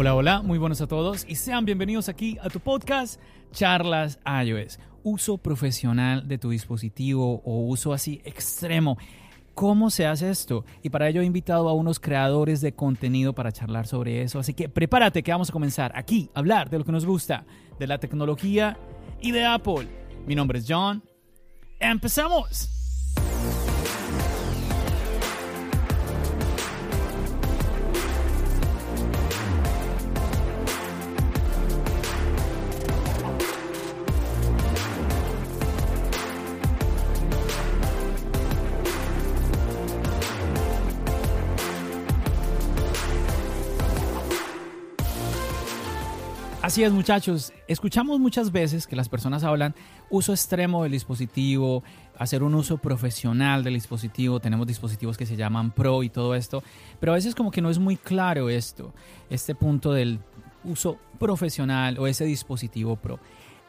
Hola, hola, muy buenos a todos y sean bienvenidos aquí a tu podcast Charlas iOS. Uso profesional de tu dispositivo o uso así extremo. ¿Cómo se hace esto? Y para ello he invitado a unos creadores de contenido para charlar sobre eso. Así que prepárate que vamos a comenzar aquí a hablar de lo que nos gusta, de la tecnología y de Apple. Mi nombre es John. ¡Empezamos! Así es, muchachos. Escuchamos muchas veces que las personas hablan uso extremo del dispositivo, hacer un uso profesional del dispositivo. Tenemos dispositivos que se llaman Pro y todo esto. Pero a veces como que no es muy claro esto, este punto del uso profesional o ese dispositivo Pro.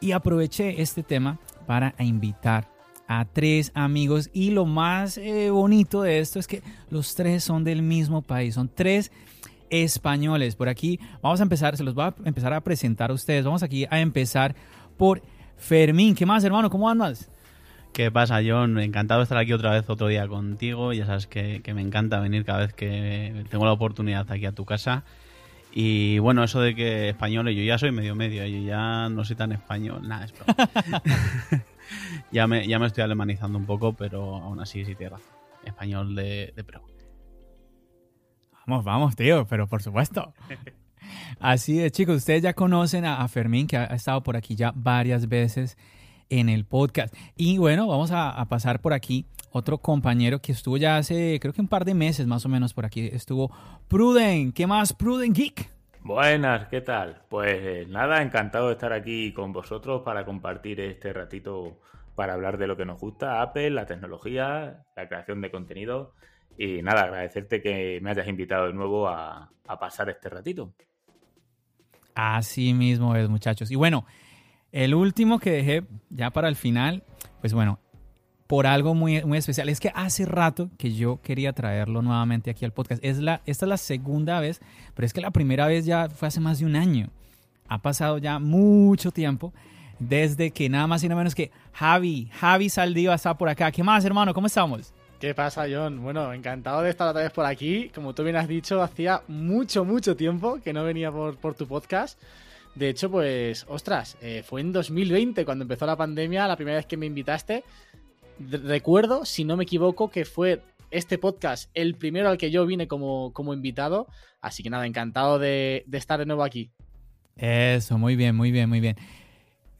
Y aproveché este tema para invitar a tres amigos y lo más eh, bonito de esto es que los tres son del mismo país, son tres españoles. Por aquí vamos a empezar, se los voy a empezar a presentar a ustedes. Vamos aquí a empezar por Fermín. ¿Qué más, hermano? ¿Cómo andas? ¿Qué pasa, John? Encantado de estar aquí otra vez otro día contigo. Ya sabes que, me encanta venir cada vez que tengo la oportunidad aquí a tu casa. Y bueno, eso de que españoles, yo ya soy medio medio, yo ya no soy tan español, nada, es ya, me, ya me estoy alemanizando un poco, pero aún así sí tierra. Español de, de pro. Vamos, vamos, tío, pero por supuesto. Así es, chicos, ustedes ya conocen a, Fermín, que ha, estado por aquí ya varias veces en el podcast. Y bueno, vamos a, pasar por aquí otro compañero que estuvo ya hace, creo que un par de meses más o menos por aquí, estuvo Pruden. ¿Qué más, Pruden Geek? Buenas, ¿qué tal? Pues nada, encantado de estar aquí con vosotros para compartir este ratito para hablar de lo que nos gusta, Apple, la tecnología, la creación de contenido y nada, agradecerte que me hayas invitado de nuevo a, pasar este ratito. Así mismo es, muchachos. Y bueno, el último que dejé ya para el final, pues bueno, por algo muy, muy especial. Es que hace rato que yo quería traerlo nuevamente aquí al podcast. Es la, esta es la segunda vez, pero es que la primera vez ya fue hace más de un año. Ha pasado ya mucho tiempo desde que nada más y nada menos que Javi, Javi Saldívar está por acá. ¿Qué más, hermano? ¿Cómo estamos? ¿Qué pasa, John? Bueno, encantado de estar otra vez por aquí. Como tú bien has dicho, hacía mucho, mucho tiempo que no venía por, tu podcast. De hecho, pues, ostras, eh, fue en 2020 cuando empezó la pandemia, la primera vez que me invitaste. recuerdo, si no me equivoco, que fue este podcast el primero al que yo vine como, como invitado. Así que nada, encantado de, de estar de nuevo aquí. Eso, muy bien, muy bien, muy bien.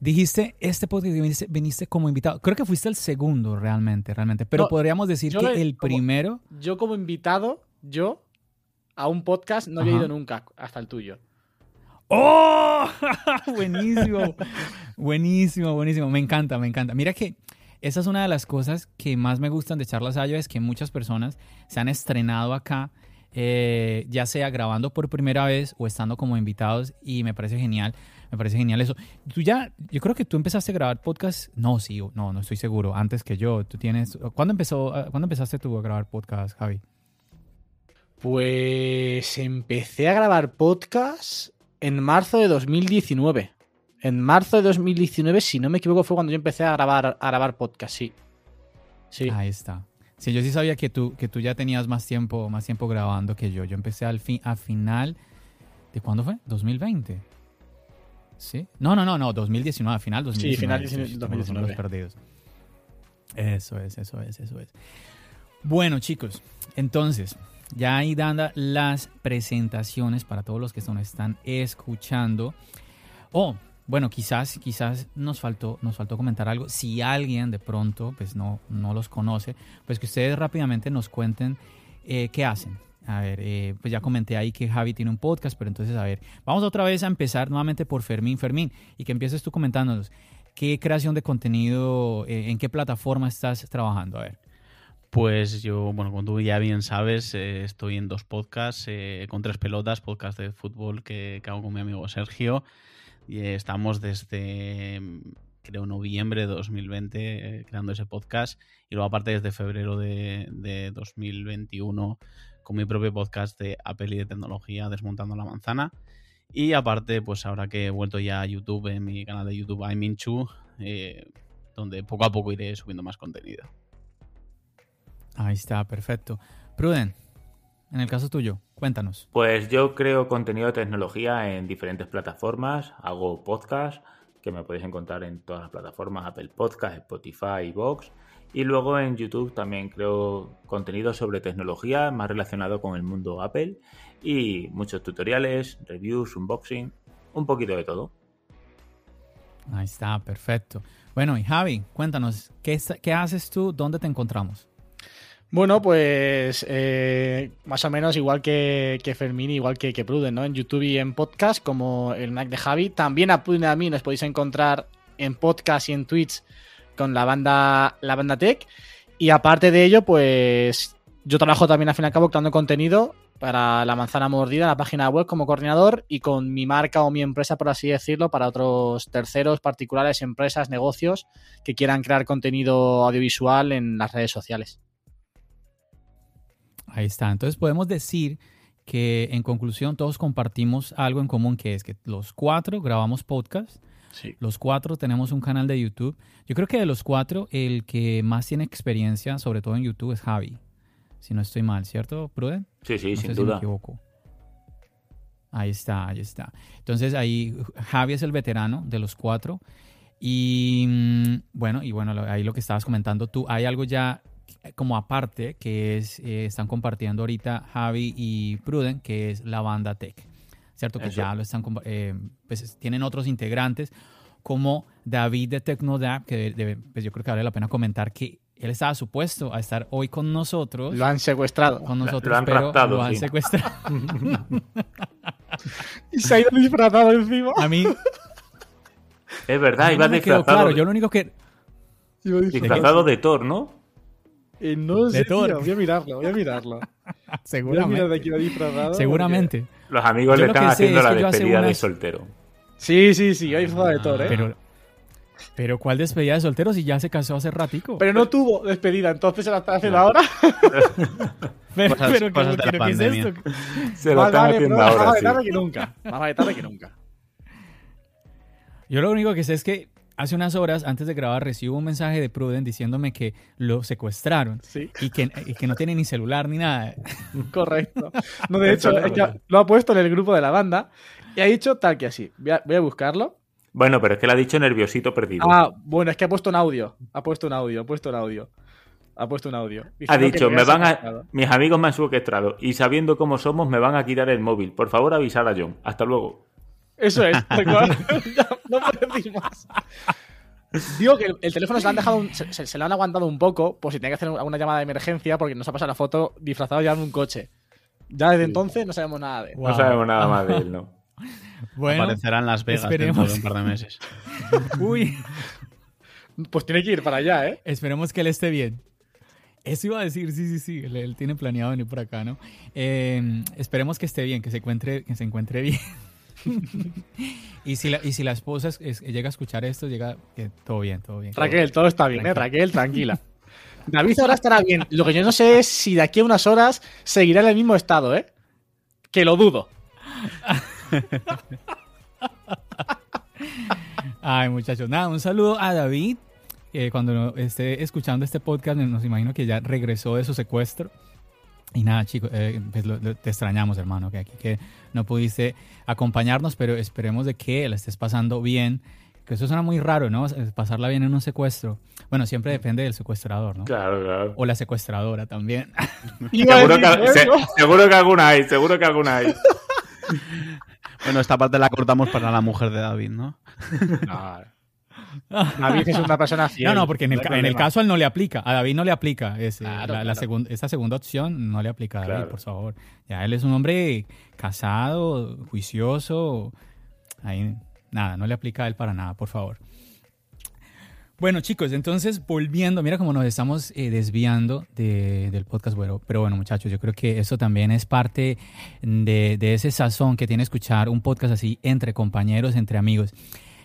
Dijiste, este podcast viniste, como invitado. Creo que fuiste el segundo realmente, realmente. Pero podríamos decir que el primero... Yo como invitado, yo, a un podcast no había ido nunca hasta el tuyo. ¡Oh! buenísimo. buenísimo, buenísimo. Me encanta, me encanta. Mira que esa es una de las cosas que más me gustan de Charlas Ayo, es que muchas personas se han estrenado acá, eh, ya sea grabando por primera vez o estando como invitados, y me parece genial me parece genial eso. Tú ya, yo creo que tú empezaste a grabar podcast. No, sí, no, no estoy seguro. Antes que yo. Tú tienes. ¿Cuándo empezó? Ah, ¿Cuándo empezaste tú a grabar podcast, Javi? Pues empecé a grabar podcast en marzo de 2019. En marzo de 2019, si no me equivoco, fue cuando yo empecé a grabar, a grabar podcast, sí. Sí. Ahí está. Sí, yo sí sabía que tú, que tú ya tenías más tiempo, más tiempo grabando que yo. Yo empecé al fin, a final. ¿De cuándo fue? 2020. ¿Sí? No, no, no, no, 2019, a final 2019. Sí, final Sí, 2019. los perdidos. Eso es, eso es, eso es. Bueno, chicos, entonces, ya ahí dando las presentaciones para todos los que nos están escuchando. Oh, bueno, quizás, quizás nos faltó, nos faltó comentar algo. Si alguien de pronto, pues no, no los conoce, pues que ustedes rápidamente nos cuenten eh, qué hacen. A ver, eh, pues ya comenté ahí que Javi tiene un podcast, pero entonces, a ver, vamos otra vez a empezar nuevamente por Fermín. Fermín, y que empieces tú comentándonos qué creación de contenido, eh, en qué plataforma estás trabajando. A ver. Pues yo, bueno, como tú ya bien sabes, eh, estoy en dos podcasts, eh, con tres pelotas, podcast de fútbol que, hago con mi amigo Sergio. Y estamos desde, creo, noviembre de 2020 eh, creando ese podcast. Y luego aparte desde febrero de, de 2021 con mi propio podcast de Apple y de tecnología, Desmontando la Manzana. Y aparte, pues ahora que he vuelto ya a YouTube, en mi canal de YouTube, I'm Inchu, eh, donde poco a poco iré subiendo más contenido. Ahí está, perfecto. Pruden, en el caso tuyo, cuéntanos. Pues yo creo contenido de tecnología en diferentes plataformas, hago podcast que me podéis encontrar en todas las plataformas, Apple Podcast, Spotify, Vox. Y luego en YouTube también creo contenido sobre tecnología más relacionado con el mundo Apple y muchos tutoriales, reviews, unboxing, un poquito de todo. Ahí está, perfecto. Bueno, y Javi, cuéntanos, ¿qué, qué haces tú? ¿Dónde te encontramos? Bueno, pues eh, más o menos igual que, que Fermín, igual que, que Pruden, ¿no? En YouTube y en podcast, como el Mac de Javi. También a Pruden y a mí nos podéis encontrar en podcast y en Twitch con la banda, la banda Tech. Y aparte de ello, pues yo trabajo también al fin y al cabo creando contenido para la manzana mordida, la página web como coordinador y con mi marca o mi empresa, por así decirlo, para otros terceros, particulares, empresas, negocios que quieran crear contenido audiovisual en las redes sociales. Ahí está. Entonces podemos decir que en conclusión todos compartimos algo en común, que es que los cuatro grabamos podcast, Sí. los cuatro tenemos un canal de YouTube. Yo creo que de los cuatro el que más tiene experiencia, sobre todo en YouTube, es Javi. Si no estoy mal, ¿cierto, Pruden? Sí, sí, No sin sé si me duda. equivoco. Ahí está, ahí está. Entonces ahí Javi es el veterano de los cuatro. Y mm, bueno, y bueno, ahí lo que estabas comentando tú, hay algo ya eh, como aparte que es, eh, están compartiendo ahorita Javi y Pruden, que es la banda Tech. ¿Cierto? Que Eso. ya lo están, eh, pues es- tienen otros integrantes como David de Tecnodap, que de- de- pues yo creo que vale la pena comentar que él estaba supuesto a estar hoy con nosotros Lo han secuestrado. con nosotros, lo han pero raptado, lo han sí. secuestrado. Y se ha ido disfrazado encima. A mí, Es verdad, a mí iba no quedó disfrazado, claro. Yo lo único que Iba disfrazado. disfrazado de Thor, ¿no? Eh, no De sé, Thor. tío. Voy a mirarlo, voy a mirarlo. Voy a mirar de seguramente, aquí disfrazado. seguramente, Los amigos Yo le lo están haciendo es la despedida de soltero. Sí, sí, sí, iba disfrazado de Thor, ¿eh? Pero, pero pero cuál despedida de solteros si ya se casó hace ratico. no tuvo despedida, entonces se la está haciendo ahora. pero, cosas- pero, cosas de la pero ¿qué es esto? Se lo Más están haciendo pero más ahora, vale sí. tarde que nunca. Más vale tarde que nunca. Yo lo único que sé es que hace unas horas antes de grabar recibo un mensaje de Pruden diciéndome que lo secuestraron Sí, y que, y que no tiene ni celular ni nada. correcto. No, de hecho, es que lo ha puesto en el grupo de la banda y ha dicho tal que así. Voy a, voy a buscarlo. Bueno, pero es que le ha dicho nerviosito perdido. Ah, bueno, es que ha puesto un audio. Ha puesto un audio, ha puesto un audio. Ha puesto un audio. ha dicho, me había van a... Mis amigos me han secuestrado y sabiendo cómo somos me van a quitar el móvil. Por favor, avisar a John. Hasta luego. Eso es, tal cual. Ya, no puedo decir más. Digo que el, el teléfono se lo han dejado, un- se, lo han aguantado un poco por si tiene que hacer alguna llamada de emergencia porque nos ha pasado la foto disfrazado ya en un coche. Ya desde entonces no sabemos nada de él. Wow. No sabemos nada más de él, ¿no? Bueno, Aparecerá en Las Vegas esperemos. dentro de un par de meses. uy, Pues tiene que ir para allá, ¿eh? esperemos que él esté bien. Eso iba a decir, sí, sí, sí, él, él tiene planeado venir por acá, ¿no? Eh, esperemos que esté bien, que se encuentre, que se encuentre bien. y, si la, y si la esposa es- es- llega a escuchar esto, llega todo bien, todo bien. Raquel, todo está bien, ¿eh? Raquel, tranquila. David ahora estará bien. Lo que yo no sé es si de aquí a unas horas seguirá en el mismo estado, ¿eh? Que lo dudo. Ay, muchachos, nada, un saludo a David, eh, cuando esté escuchando este podcast, nos imagino que ya regresó de su secuestro. Y nada, chicos, eh, pues lo- lo- te extrañamos, hermano, que aquí que no pudiste acompañarnos, pero esperemos de que la estés pasando bien. Que eso suena muy raro, ¿no? Pasarla bien en un secuestro. Bueno, siempre depende del secuestrador, ¿no? Claro, claro. O la secuestradora también. Seguro que, se- seguro que alguna hay, seguro que alguna hay. Bueno, esta parte la cortamos para la mujer de David, ¿no? David es una persona fiel. No, no, porque en el, ca- en el caso él no le aplica. A David no le aplica. ese, Claro, la, la claro. segun- esa segunda opción no le aplica a David, Claro. por favor. Ya él es un hombre casado, juicioso. Ahí, nada, no le aplica a él para nada, por favor. Bueno, chicos, entonces volviendo, mira cómo nos estamos eh, desviando de- del podcast, bueno, pero bueno, muchachos, yo creo que eso también es parte de, de ese sazón que tiene escuchar un podcast así entre compañeros, entre amigos.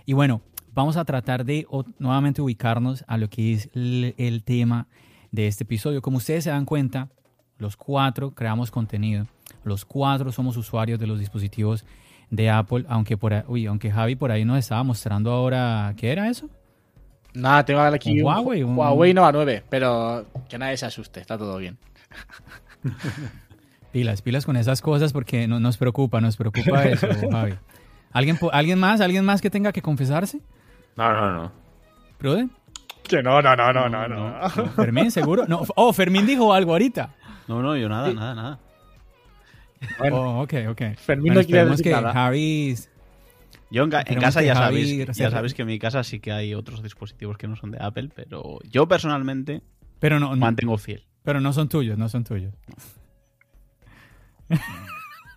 Y bueno, vamos a tratar de o- nuevamente ubicarnos a lo que es el, el tema de este episodio. Como ustedes se dan cuenta, los cuatro creamos contenido, los cuatro somos usuarios de los dispositivos de Apple, aunque por ahí- uy, aunque Javi por ahí nos estaba mostrando ahora, ¿qué era eso? Nada, tengo aquí Un Huawei, un- Huawei Nova 9, pero que nadie se asuste, está todo bien. Pilas, pilas con esas cosas porque no, nos preocupa, nos preocupa eso, Javi. ¿Alguien, ¿Alguien más? ¿Alguien más que tenga que confesarse? No, no, no. ¿Pruden? Que no, no, no, no, no, no. ¿Fermín, seguro? No. Oh, Fermín dijo algo ahorita. No, no, yo nada, nada, nada. Bueno, Oh, ok, ok. Fermín Bueno, no quiere decir que nada. Javi... Yo en, ca- en Esperemos casa ya Javi sabéis, ya sabéis que en mi casa sí que hay otros dispositivos que no son de Apple, pero yo personalmente Pero no, mantengo fiel. pero no son tuyos, no son tuyos.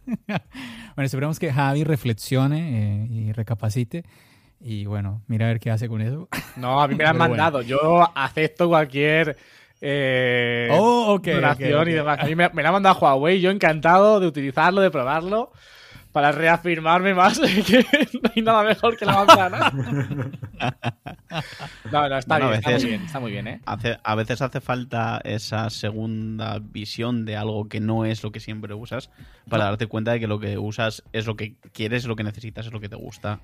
bueno, esperemos que Javi reflexione eh, y recapacite. Y bueno, mira a ver qué hace con eso. No, a mí me la han Pero bueno. mandado. Yo acepto cualquier eh, Oh, ok, donación y demás. A mí me, me la ha mandado Huawei. Yo encantado de utilizarlo, de probarlo, para reafirmarme más que no hay nada mejor que la manzana. No, no, está Bueno, bien, está muy bien, está muy bien, ¿eh? Hace- a veces hace falta esa segunda visión de algo que no es lo que siempre usas para darte cuenta de que lo que usas es lo que quieres, lo que necesitas, es lo que te gusta.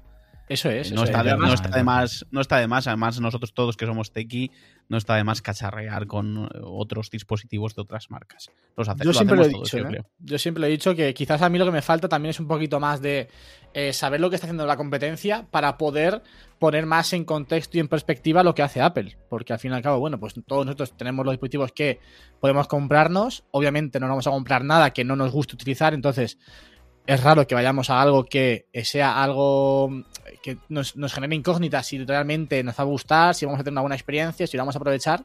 Eso es. no, eso está es. de, Además, no está de más, no está de más, además nosotros todos que somos tequi, no está de más cacharrear con eh, otros dispositivos de otras marcas. Los hace- Yo siempre lo he hacemos dicho, todos, yo ¿eh? creo. Yo siempre lo he dicho que quizás a mí lo que me falta también es un poquito más de eh, saber lo que está haciendo la competencia para poder poner más en contexto y en perspectiva lo que hace Apple. Porque al fin y al cabo, bueno, pues todos nosotros tenemos los dispositivos que podemos comprarnos. Obviamente no nos vamos a comprar nada que no nos guste utilizar, entonces es raro que vayamos a algo que sea algo que nos, nos genere incógnitas si realmente nos va a gustar, si vamos a tener una buena experiencia, si lo vamos a aprovechar.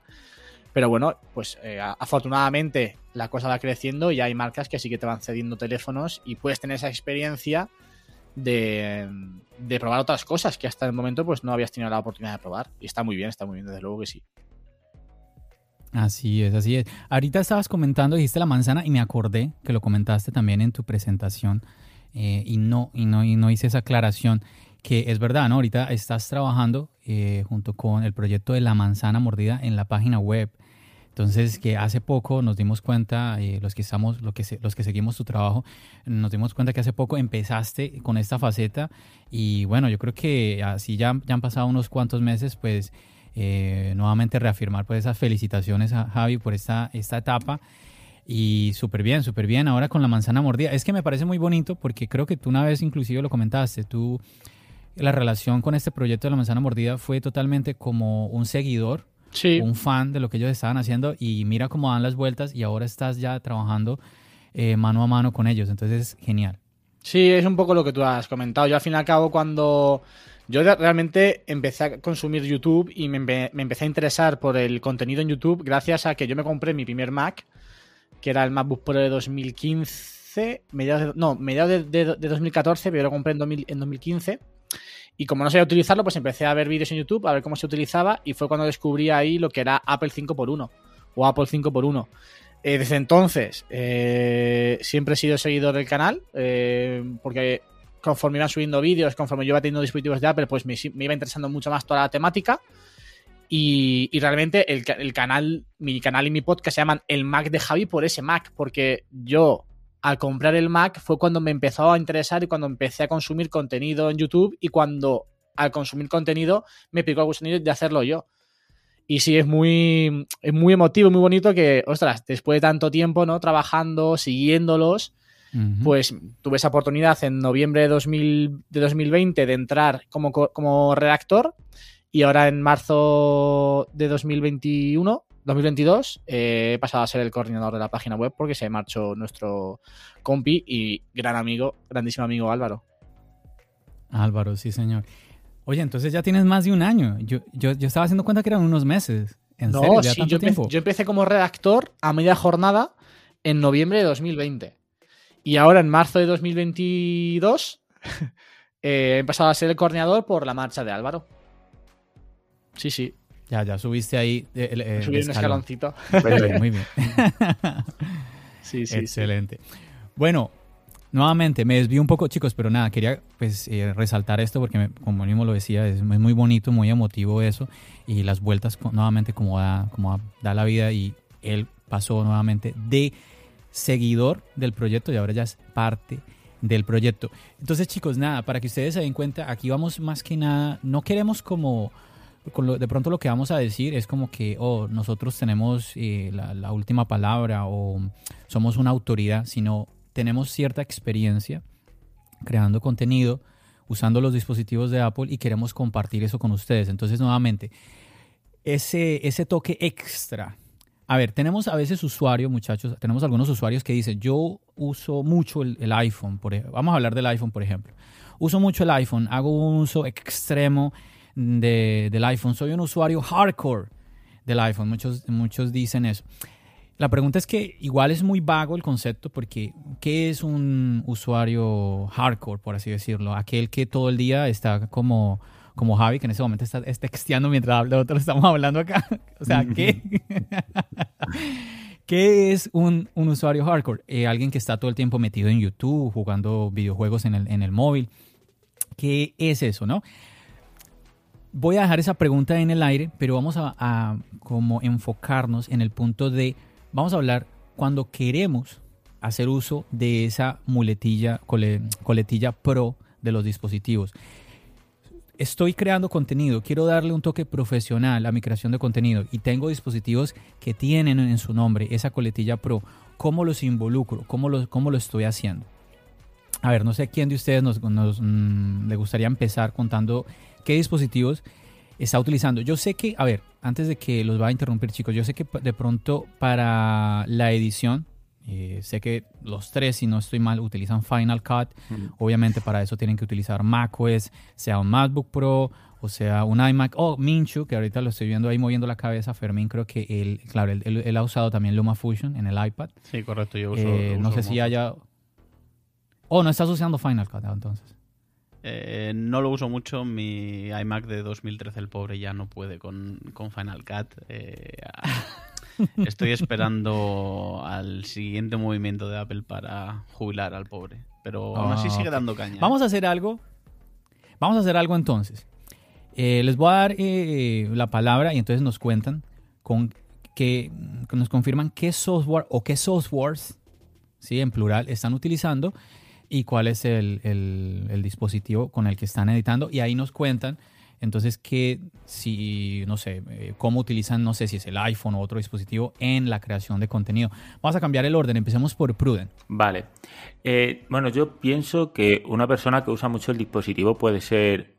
Pero bueno, pues eh, afortunadamente la cosa va creciendo y hay marcas que sí que te van cediendo teléfonos y puedes tener esa experiencia de, de probar otras cosas que hasta el momento pues no habías tenido la oportunidad de probar. Y está muy bien, está muy bien, desde luego que sí. Así es, así es. Ahorita estabas comentando, dijiste la manzana y me acordé que lo comentaste también en tu presentación eh, y no y no y no hice esa aclaración que es verdad, ¿no? Ahorita estás trabajando eh, junto con el proyecto de la manzana mordida en la página web. Entonces, que hace poco nos dimos cuenta, eh, los que estamos, los que, se- los que seguimos tu trabajo, nos dimos cuenta que hace poco empezaste con esta faceta y bueno, yo creo que así ya, ya han pasado unos cuantos meses, pues eh, nuevamente reafirmar pues esas felicitaciones a Javi por esta, esta etapa. Y súper bien, súper bien. Ahora con la manzana mordida. Es que me parece muy bonito porque creo que tú una vez inclusive lo comentaste. Tú, la relación con este proyecto de la manzana mordida fue totalmente como un seguidor, Sí. un fan de lo que ellos estaban haciendo y mira cómo dan las vueltas y ahora estás ya trabajando eh, mano a mano con ellos. Entonces, genial. Sí, es un poco lo que tú has comentado. Yo al fin y al cabo cuando yo realmente empecé a consumir YouTube y me, empe- me empecé a interesar por el contenido en YouTube gracias a que yo me compré mi primer Mac, que era el MacBook Pro de 2015, mediados de- no, mediados de, de- de 2014, pero yo lo compré en, 2000 en 2015. Y como no sabía utilizarlo, pues empecé a ver vídeos en YouTube, a ver cómo se utilizaba, y fue cuando descubrí ahí lo que era Apple 5x1 o Apple 5x1. Eh, desde entonces, eh, siempre he sido seguidor del canal, eh, porque conforme iban subiendo vídeos, conforme yo iba teniendo dispositivos de Apple, pues me, iba interesando mucho más toda la temática. Y, realmente el, el canal, mi canal y mi podcast se llaman El Mac de Javi por ese Mac, porque yo al comprar el Mac fue cuando me empezó a interesar y cuando empecé a consumir contenido en YouTube y cuando al consumir contenido me picó el gusanillo de hacerlo yo. Y sí, es muy, es muy emotivo, muy bonito que, ostras, después de tanto tiempo, ¿no? Trabajando, siguiéndolos, pues tuve esa oportunidad en noviembre de, 2000, de 2020 de entrar como, como redactor y ahora en marzo de 2021 2022 eh, he pasado a ser el coordinador de la página web porque se marchó nuestro compi y gran amigo, grandísimo amigo Álvaro. Álvaro, sí, señor. Oye, entonces ya tienes más de un año. Yo, yo, estaba haciendo cuenta que eran unos meses. ¿En no, serio? sí, yo, empecé, yo empecé como redactor a media jornada en noviembre de 2020. Y ahora en marzo de 2022 eh, he pasado a ser el coordinador por la marcha de Álvaro. Sí, sí. Ya, ya subiste ahí. Eh, eh Subí un escaloncito. Muy bien. sí, sí. Excelente. Bueno, nuevamente me desvío un poco, chicos, pero nada, quería pues eh, resaltar esto porque, como mismo lo decía, es muy bonito, muy emotivo eso. Y las vueltas nuevamente como da, como da la vida y él pasó nuevamente de seguidor del proyecto y ahora ya es parte del proyecto. Entonces, chicos, nada, para que ustedes se den cuenta, aquí vamos más que nada, no queremos como de pronto lo que vamos a decir es como que oh, nosotros tenemos eh, la, última palabra o somos una autoridad, sino tenemos cierta experiencia creando contenido, usando los dispositivos de Apple y queremos compartir eso con ustedes. Entonces, nuevamente, ese, ese toque extra. A ver, tenemos a veces usuarios, muchachos, tenemos algunos usuarios que dicen, yo uso mucho el, el iPhone, por, vamos a hablar del iPhone, por ejemplo. Uso mucho el iPhone, hago un uso extremo del iPhone. Soy un usuario hardcore del iPhone. Muchos, muchos dicen eso. La pregunta es que igual es muy vago el concepto porque ¿qué es un usuario hardcore, por así decirlo? Aquel que todo el día está como, como Javi, que en ese momento está, texteando mientras nosotros estamos hablando acá. o sea, ¿qué? ¿Qué es un, usuario hardcore? Eh, alguien que está todo el tiempo metido en YouTube, jugando videojuegos en el, en el móvil. ¿Qué es eso, no? Voy a dejar esa pregunta en el aire, pero vamos a, como enfocarnos en el punto de, vamos a hablar cuando queremos hacer uso de esa muletilla, coletilla pro de los dispositivos. Estoy creando contenido, quiero darle un toque profesional a mi creación de contenido y tengo dispositivos que tienen en su nombre esa coletilla pro. ¿Cómo los involucro? ¿Cómo lo, cómo lo estoy haciendo? A ver, no sé quién de ustedes nos, mm, le gustaría empezar contando qué dispositivos está utilizando. Yo sé que, a ver, antes de que los vaya a interrumpir chicos, yo sé que de pronto para la edición, eh, sé que los tres, si no estoy mal, utilizan Final Cut. Obviamente para eso tienen que utilizar macOS, sea un MacBook Pro o sea un iMac o Minchu, que ahorita lo estoy viendo ahí moviendo la cabeza. Fermín creo que él, claro, él, ha usado también Fusion en el iPad. Sí, correcto, yo uso. Eh, no sé si haya... Oh, no estás usando Final Cut entonces. Eh, no lo uso mucho. Mi iMac de 2013, el pobre, ya no puede con, Final Cut. Eh, estoy esperando al siguiente movimiento de Apple para jubilar al pobre. Pero aún así sigue dando caña. Vamos a hacer algo. Vamos a hacer algo entonces. Eh, les voy a dar la palabra y entonces nos cuentan con que, nos confirman qué software o qué softwares, ¿sí? en plural, están utilizando y cuál es el, dispositivo con el que están editando. Y ahí nos cuentan entonces que si, no sé, eh, cómo utilizan, no sé si es el iPhone o otro dispositivo en la creación de contenido. Vamos a cambiar el orden, empecemos por Pruden. Vale. Eh, bueno, yo pienso que una persona que usa mucho el dispositivo puede ser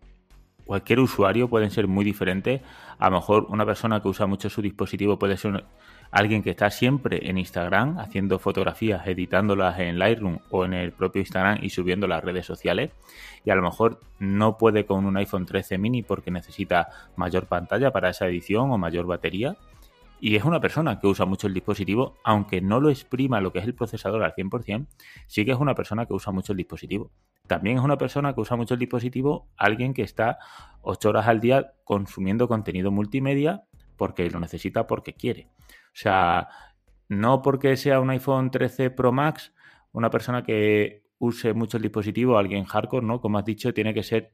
cualquier usuario pueden ser muy diferentes. A lo mejor una persona que usa mucho su dispositivo puede ser alguien que está siempre en Instagram haciendo fotografías, editándolas en Lightroom o en el propio Instagram y subiendo las redes sociales. Y a lo mejor no puede con un iPhone 13 mini porque necesita mayor pantalla para esa edición o mayor batería. Y es una persona que usa mucho el dispositivo, aunque no lo exprima lo que es el procesador al 100%, sí que es una persona que usa mucho el dispositivo. También es una persona que usa mucho el dispositivo, alguien que está 8 horas al día consumiendo contenido multimedia porque lo necesita, porque quiere. Sea, no porque sea un iPhone 13 Pro Max, una persona que use mucho el dispositivo, alguien hardcore, ¿no? Como has dicho, tiene que ser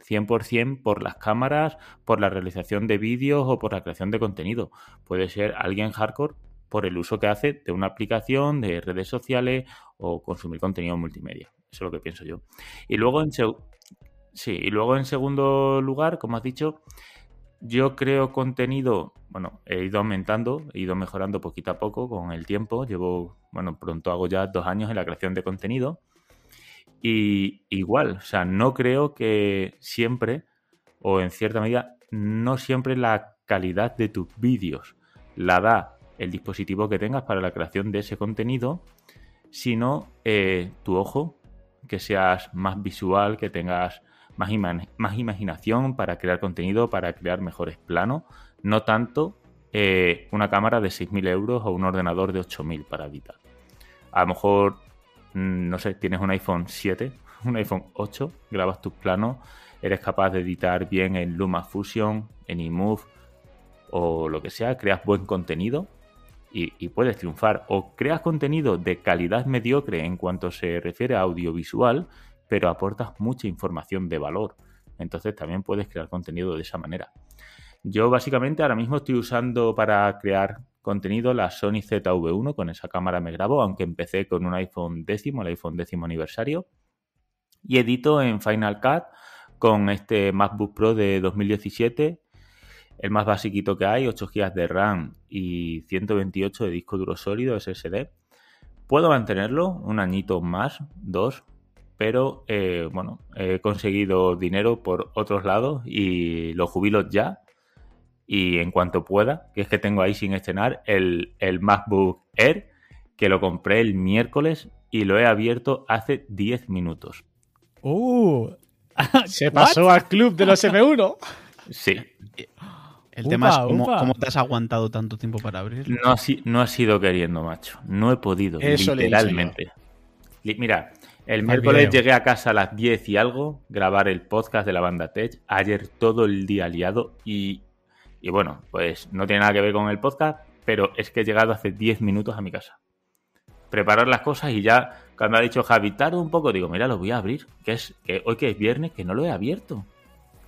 100% por las cámaras, por la realización de vídeos o por la creación de contenido. Puede ser alguien hardcore por el uso que hace de una aplicación, de redes sociales o consumir contenido multimedia. Eso es lo que pienso yo. Y luego en, sí, y luego en segundo lugar, como has dicho, yo creo contenido, bueno, he ido aumentando, he ido mejorando poquito a poco con el tiempo. Llevo, bueno, pronto hago ya dos años en la creación de contenido. Y igual, o sea, no creo que siempre, o en cierta medida, no siempre la calidad de tus vídeos la da el dispositivo que tengas para la creación de ese contenido, sino eh, tu ojo, que seas más visual, que tengas más, imaginación para crear contenido, para crear mejores planos, no tanto eh, una cámara de 6.000 euros o un ordenador de 8.000 para editar. A lo mejor, mm, no sé, tienes un iPhone 7, un iPhone 8, grabas tus planos, eres capaz de editar bien en LumaFusion, en eMove o lo que sea, creas buen contenido y, puedes triunfar. O creas contenido de calidad mediocre en cuanto se refiere a audiovisual, pero aportas mucha información de valor. Entonces también puedes crear contenido de esa manera. Yo básicamente ahora mismo estoy usando para crear contenido la Sony ZV1, con esa cámara me grabo, aunque empecé con un iPhone décimo, el iPhone décimo aniversario. Y edito en Final Cut con este MacBook Pro de 2017 el más basiquito que hay, 8 GB de RAM y 128 de disco duro sólido SSD. Puedo mantenerlo un añito más, dos, pero eh, bueno, he conseguido dinero por otros lados y lo jubilo ya. Y en cuanto pueda, que es que tengo ahí sin estrenar el, el MacBook Air, que lo compré el miércoles y lo he abierto hace 10 minutos. ¡Uh! Se pasó al club de los M1. Sí. El tema es cómo, te has aguantado tanto tiempo para abrirlo. No, no ha sido queriendo, macho. No he podido, literalmente. Mira, el miércoles llegué a casa a las 10 y algo, grabar el podcast de la banda Tech. Ayer todo el día liado y, y bueno, pues no tiene nada que ver con el podcast, pero es que he llegado hace 10 minutos a mi casa. Preparar las cosas y ya, cuando ha dicho Javi, un poco, digo, mira, lo voy a abrir. Que es que hoy que es viernes, que no lo he abierto.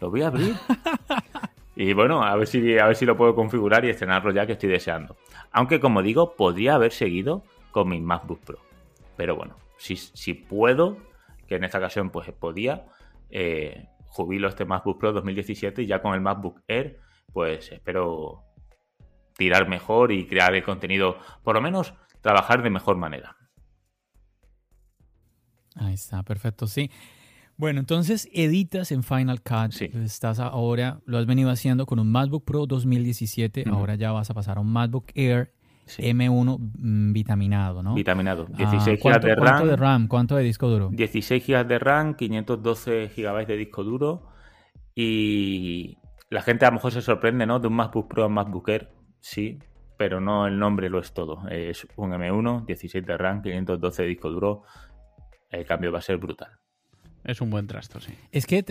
Lo voy a abrir. Y bueno, a ver si, a ver si lo puedo configurar y estrenarlo ya que estoy deseando. Aunque como digo, podría haber seguido con mi MacBook Pro. Pero bueno, si, si puedo, que en esta ocasión pues podía, eh, jubilo este MacBook Pro 2017 y ya con el MacBook Air, pues espero tirar mejor y crear el contenido, por lo menos trabajar de mejor manera. Ahí está, perfecto, sí. Bueno, entonces editas en Final Cut. Estás ahora, lo has venido haciendo con un MacBook Pro 2017. Ahora ya vas a pasar a un MacBook Air M1 mm, vitaminado, ¿no? Vitaminado. 16 ah, GB de RAM. ¿Cuánto de RAM? ¿Cuánto de disco duro? 16 GB de RAM, 512 GB de disco duro. Y la gente a lo mejor se sorprende, ¿no? De un MacBook Pro a un MacBook Air. Sí, pero no el nombre lo es todo. Es un M1, 16 de RAM, 512 de disco duro. El cambio va a ser brutal. Es un buen trasto, sí. Es que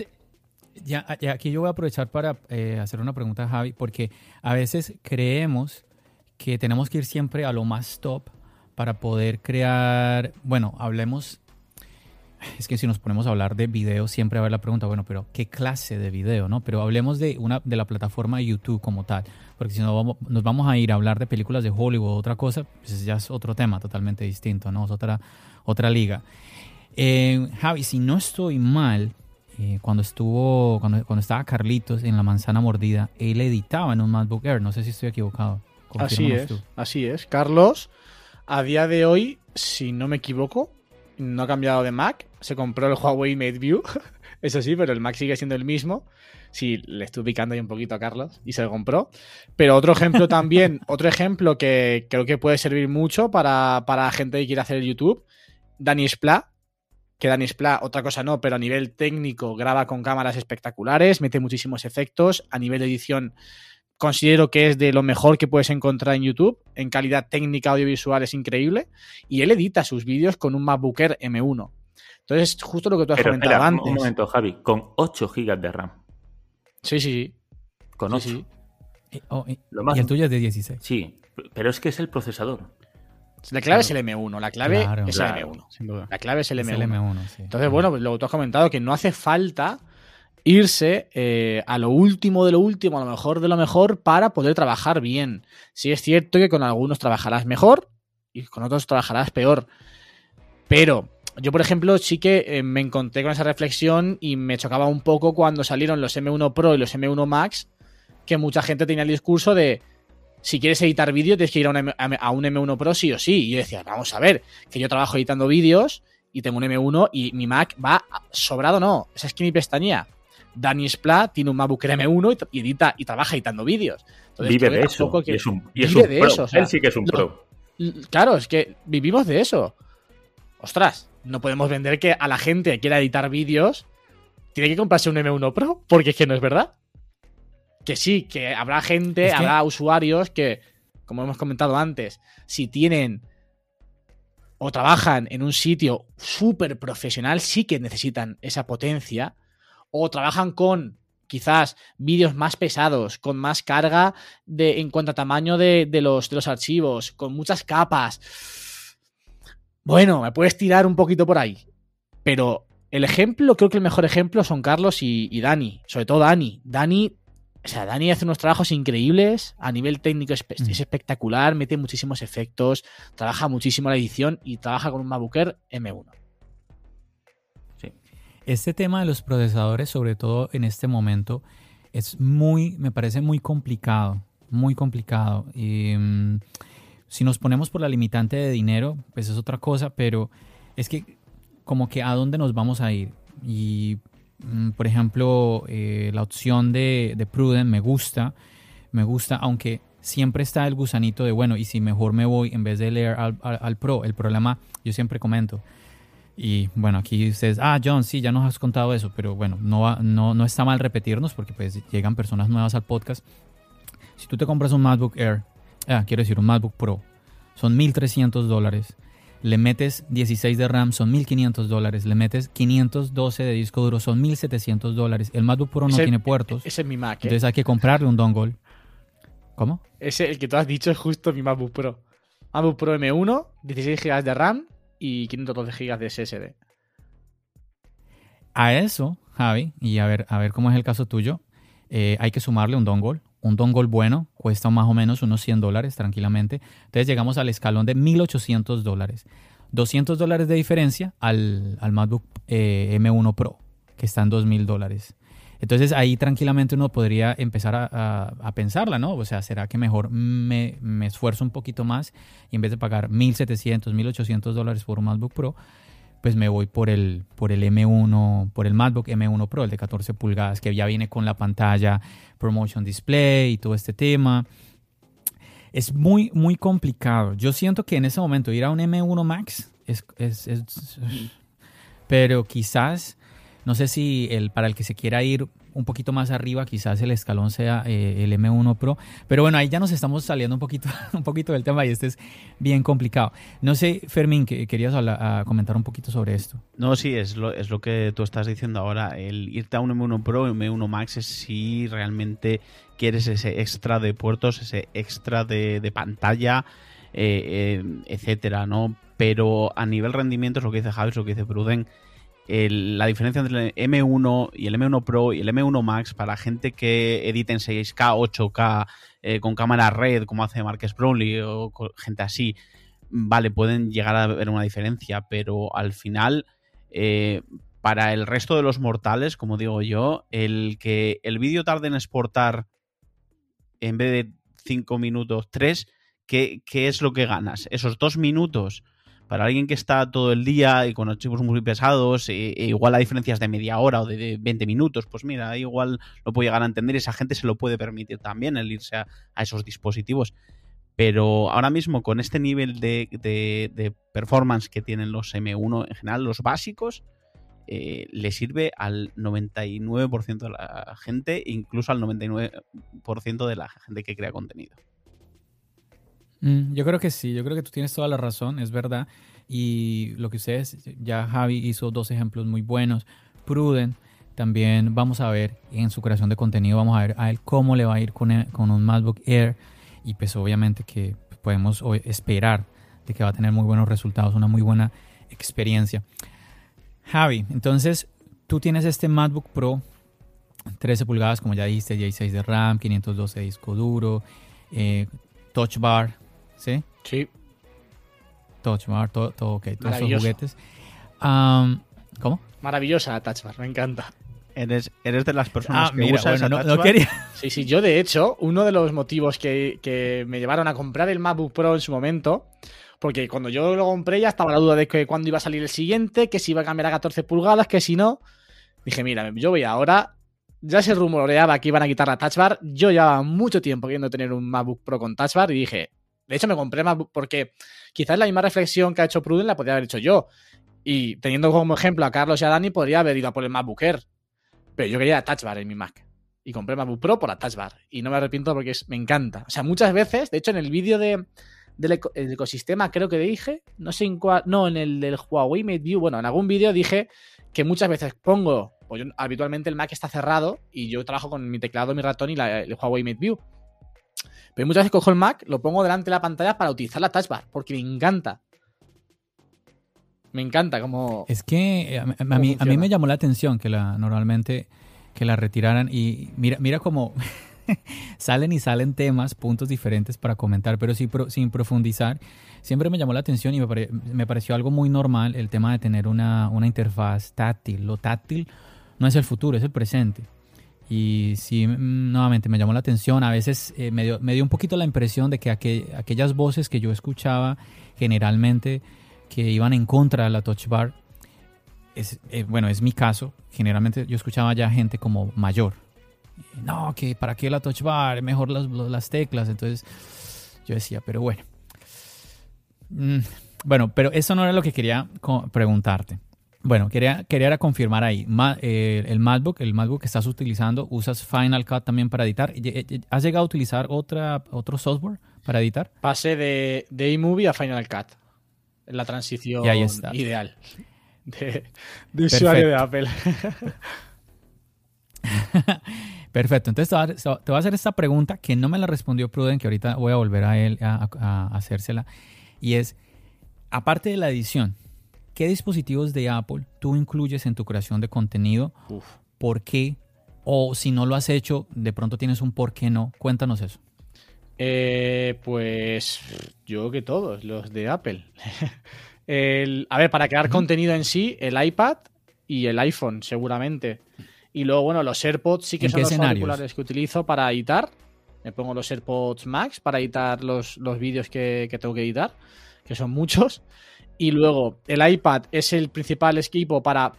ya, aquí yo voy a aprovechar para eh, hacer una pregunta a Javi, porque a veces creemos que tenemos que ir siempre a lo más top para poder crear, bueno, hablemos, es que si nos ponemos a hablar de video, siempre va a haber la pregunta, bueno, pero ¿qué clase de video, no? Pero hablemos de, una, de la plataforma YouTube como tal, porque si no nos vamos a ir a hablar de películas de Hollywood o otra cosa, pues ya es otro tema totalmente distinto, ¿no? Es otra, otra liga. Eh, Javi, si no estoy mal, eh, cuando estuvo, cuando, estaba Carlitos en la manzana mordida, él editaba en un MacBook Air. No sé si estoy equivocado. Así es, así es. Carlos, a día de hoy, si no me equivoco, no ha cambiado de Mac. Se compró el Huawei MateView, eso sí, pero el Mac sigue siendo el mismo. Sí, le estuve picando ahí un poquito a Carlos y se lo compró. Pero otro ejemplo también, otro ejemplo que creo que puede servir mucho para, para gente que quiere hacer el YouTube, Dani Spla, que Dani Spla, otra cosa no, pero a nivel técnico graba con cámaras espectaculares, mete muchísimos efectos, a nivel de edición considero que es de lo mejor que puedes encontrar en YouTube, en calidad técnica audiovisual es increíble, y él edita sus vídeos con un MacBook Air M1. Entonces, justo lo que tú has comentado antes. Un momento, Javi, con 8 GB de RAM. Sí, sí, sí. Con 8. Oh, y, el tuyo es de 16. Sí, pero es que es el procesador. La clave es el M1, la clave es el M1. La clave es el M1. Entonces, bueno, pues lo que tú has comentado, que no hace falta irse eh, a lo último de lo último, a lo mejor de lo mejor, para poder trabajar bien. Sí es cierto que con algunos trabajarás mejor y con otros trabajarás peor. Pero yo, por ejemplo, sí que eh, me encontré con esa reflexión y me chocaba un poco cuando salieron los M1 Pro y los M1 Max que mucha gente tenía el discurso de si quieres editar vídeo tienes que ir a un, M- a un M1 Pro sí o sí. Y yo decía, vamos a ver, que yo trabajo editando vídeos y tengo un M1 y mi Mac va sobrado, no. Esa es que mi pestaña. Dani Splat tiene un MacBook Air M1 y, edita y trabaja editando vídeos. Entonces, Vive de eso. tampoco que- Y es un, y es vive un de pro. eso, o sea, Él sí que es un pro. Claro, es que vivimos de eso. Ostras, no podemos vender que a la gente que quiera editar vídeos tiene que comprarse un M1 Pro, porque es que no es verdad. Que sí, que habrá gente, Es que- habrá usuarios que, como hemos comentado antes, si tienen o trabajan en un sitio súper profesional, sí que necesitan esa potencia, o trabajan con quizás vídeos más pesados, con más carga de, en cuanto a tamaño de, de los, de los archivos, con muchas capas. Bueno, me puedes tirar un poquito por ahí. Pero el ejemplo, creo que el mejor ejemplo son Carlos y, y Dani. Sobre todo Dani. Dani, o sea, Dani hace unos trabajos increíbles. A nivel técnico es, Mm. es espectacular, mete muchísimos efectos, trabaja muchísimo la edición y trabaja con un MacBook Air M1. Este tema de los procesadores, sobre todo en este momento, es muy, me parece muy complicado, muy complicado. Mm, si nos ponemos por la limitante de dinero, pues es otra cosa, pero es que como que a dónde nos vamos a ir. Y, mm, por ejemplo, eh, la opción de, de me gusta, me gusta, aunque siempre está el gusanito de, bueno, y si mejor me voy en vez de leer al- al Pro. El problema, yo siempre comento, y bueno, aquí ustedes, ah, John, sí, ya nos has contado eso, pero bueno, no, no, no está mal repetirnos porque pues llegan personas nuevas al podcast. Si tú te compras un MacBook Air, ah, quiero decir un MacBook Pro, son 1.300 dólares. Le metes 16 de RAM, son 1.500 dólares. Le metes 512 de disco duro, son 1.700 dólares. El MacBook Pro no Ese- tiene puertos, Ese es mi Mac. ¿eh? entonces hay que comprarle un dongle. ¿Cómo? Ese, el que tú has dicho es justo mi MacBook Pro. MacBook Pro M1, 16 GB de RAM y 512 GB de SSD. A eso, Javi, y a ver, a ver cómo es el caso tuyo, eh, hay que sumarle un dongle. Un dongle bueno cuesta más o menos unos 100 dólares tranquilamente. Entonces llegamos al escalón de 1.800 dólares. 200 dólares de diferencia al, al MacBook eh, M1 Pro, que está en 2.000 dólares. Entonces ahí tranquilamente uno podría empezar a, a- a pensarla, ¿no? O sea, ¿será que mejor me, me esfuerzo un poquito más y en vez de pagar 1.700, 1.800 dólares por un MacBook Pro, pues me voy por el, por el M1, por el MacBook M1 Pro, el de 14 pulgadas, que ya viene con la pantalla Promotion Display y todo este tema. Es muy, muy complicado. Yo siento que en ese momento ir a un M1 Max es, es- es- pero quizás, no sé si el, para el que se quiera ir un poquito más arriba, quizás el escalón sea eh, el M1 Pro. Pero bueno, ahí ya nos estamos saliendo un poquito, un poquito del tema y este es bien complicado. No sé, Fermín, que querías comentar un poquito sobre esto. No, sí, es lo, es lo que tú estás diciendo ahora. El irte a un M1 Pro, M1 Max es si realmente quieres ese extra de puertos, ese extra de, pantalla, eh, eh, etcétera, ¿no? Pero a nivel rendimiento es lo que dice Javi, es lo que dice Pruden. La diferencia entre el M1 y el M1 Pro y el M1 Max para gente que edita en 6K, 8K, eh, con cámara red, como hace Marques Brownlee o gente así, vale, pueden llegar a ver una diferencia, pero al final, eh, para el resto de los mortales, como digo yo, el que el vídeo tarde en exportar en vez de 5 minutos, 3, ¿qué, ¿qué es lo que ganas? Esos dos minutos para alguien que está todo el día y con archivos muy pesados, e, e igual la diferencia es de media hora o de, de 20 minutos, pues mira, igual lo puede llegar a entender y esa gente se lo puede permitir también el irse a, a esos dispositivos. Pero ahora mismo con este nivel de performance que tienen los M1 en general, los básicos, eh, le sirve al 99% de la gente, incluso al 99% de la gente que crea contenido. Mm, yo creo que sí, yo creo que tú tienes toda la razón, es verdad. Y lo que ustedes, ya Javi hizo dos ejemplos muy buenos. Pruden, también vamos a ver en su creación de contenido, vamos a ver a él cómo le va a ir con, con un MacBook Air. Y pues obviamente que podemos esperar de que va a tener muy buenos resultados, una muy buena experiencia. Javi, entonces tú tienes este MacBook Pro 13 pulgadas, como ya dijiste, 16 de RAM, 512 de disco duro, eh, Touch Bar, ¿sí? Sí. Touch Bar, todo, todo ok, todos esos juguetes. ¿Cómo? Maravillosa la Touch Bar, me encanta. Eres, eres de las personas Ah, que mira, usa bueno, esa no, touch no bar. quería. Sí, sí, yo de hecho, uno de los motivos que, que me llevaron a comprar el MacBook Pro en su momento, porque cuando yo lo compré ya estaba la duda de que cuándo iba a salir el siguiente, que si iba a cambiar a 14 pulgadas, que si no. Dije, mira, yo voy ahora. Ya se rumoreaba que iban a quitar la Touch Bar. Yo llevaba mucho tiempo queriendo tener un MacBook Pro con Touch Bar y dije, de hecho me compré MacBook porque quizás la misma reflexión que ha hecho Pruden la podría haber hecho yo. Y teniendo como ejemplo a Carlos y a Dani, podría haber ido a por el MacBook Air. Pero yo quería Touch Bar en mi Mac. Y compré MacBook Pro por la Touch Bar. Y no me arrepiento porque me encanta. O sea, muchas veces, de hecho, en el vídeo de, del eco- el ecosistema creo que dije, no sé en cuál, no, en el del Huawei Mate View, bueno, en algún vídeo dije que muchas veces pongo, pues yo- habitualmente el Mac está cerrado y yo trabajo con mi teclado, mi ratón y la- el Huawei Mate View. Pero muchas veces cojo el Mac, lo pongo delante de la pantalla para utilizar la Touch Bar, porque me encanta. Me encanta como... Es que eh, a, a ¿Cómo mí, a mí me llamó la atención que la normalmente que la retiraran y mira mira cómo salen y salen temas, puntos diferentes para comentar, pero sí pro- sin profundizar. Siempre me llamó la atención y me, pare- me pareció algo muy normal el tema de tener una, una interfaz táctil. Lo táctil no es el futuro, es el presente. Y sí, mm, nuevamente me llamó la atención. A veces eh, me, dio, me dio un poquito la impresión de que aquel- aquellas voces que yo escuchaba generalmente que iban en contra de la touch bar, es, eh, bueno, es mi caso. Generalmente yo escuchaba ya gente como mayor. No, que para qué la touch bar, mejor las, las teclas. Entonces yo decía, pero bueno. Mm, bueno, pero eso no era lo que quería preguntarte. Bueno, quería, quería confirmar ahí. Ma- eh, el MacBook, el MacBook que estás utilizando, ¿usas Final Cut también para editar? ¿Lle- lle- ¿Has llegado a utilizar otra, otro software para editar? Pasé de, de iMovie a Final Cut. La transición Y ahí está. ideal. De, de usuario de Apple. Perfecto, entonces te voy, a, te voy a hacer esta pregunta que no me la respondió Pruden, que ahorita voy a volver a él a, a- a hacérsela. Y es, aparte de la edición, ¿qué dispositivos de Apple tú incluyes en tu creación de contenido? Uf. ¿Por qué? O si no lo has hecho, de pronto tienes un por qué no. Cuéntanos eso. Eh, pues yo que todos, los de Apple. El- a ver, para crear contenido en sí, el iPad y el iPhone, seguramente. Y luego, bueno, los AirPods sí que ¿En son los escenarios? auriculares que utilizo para editar. Me pongo los AirPods Max para editar los, los vídeos que, que tengo que editar, que son muchos. Y luego, el iPad es el principal equipo para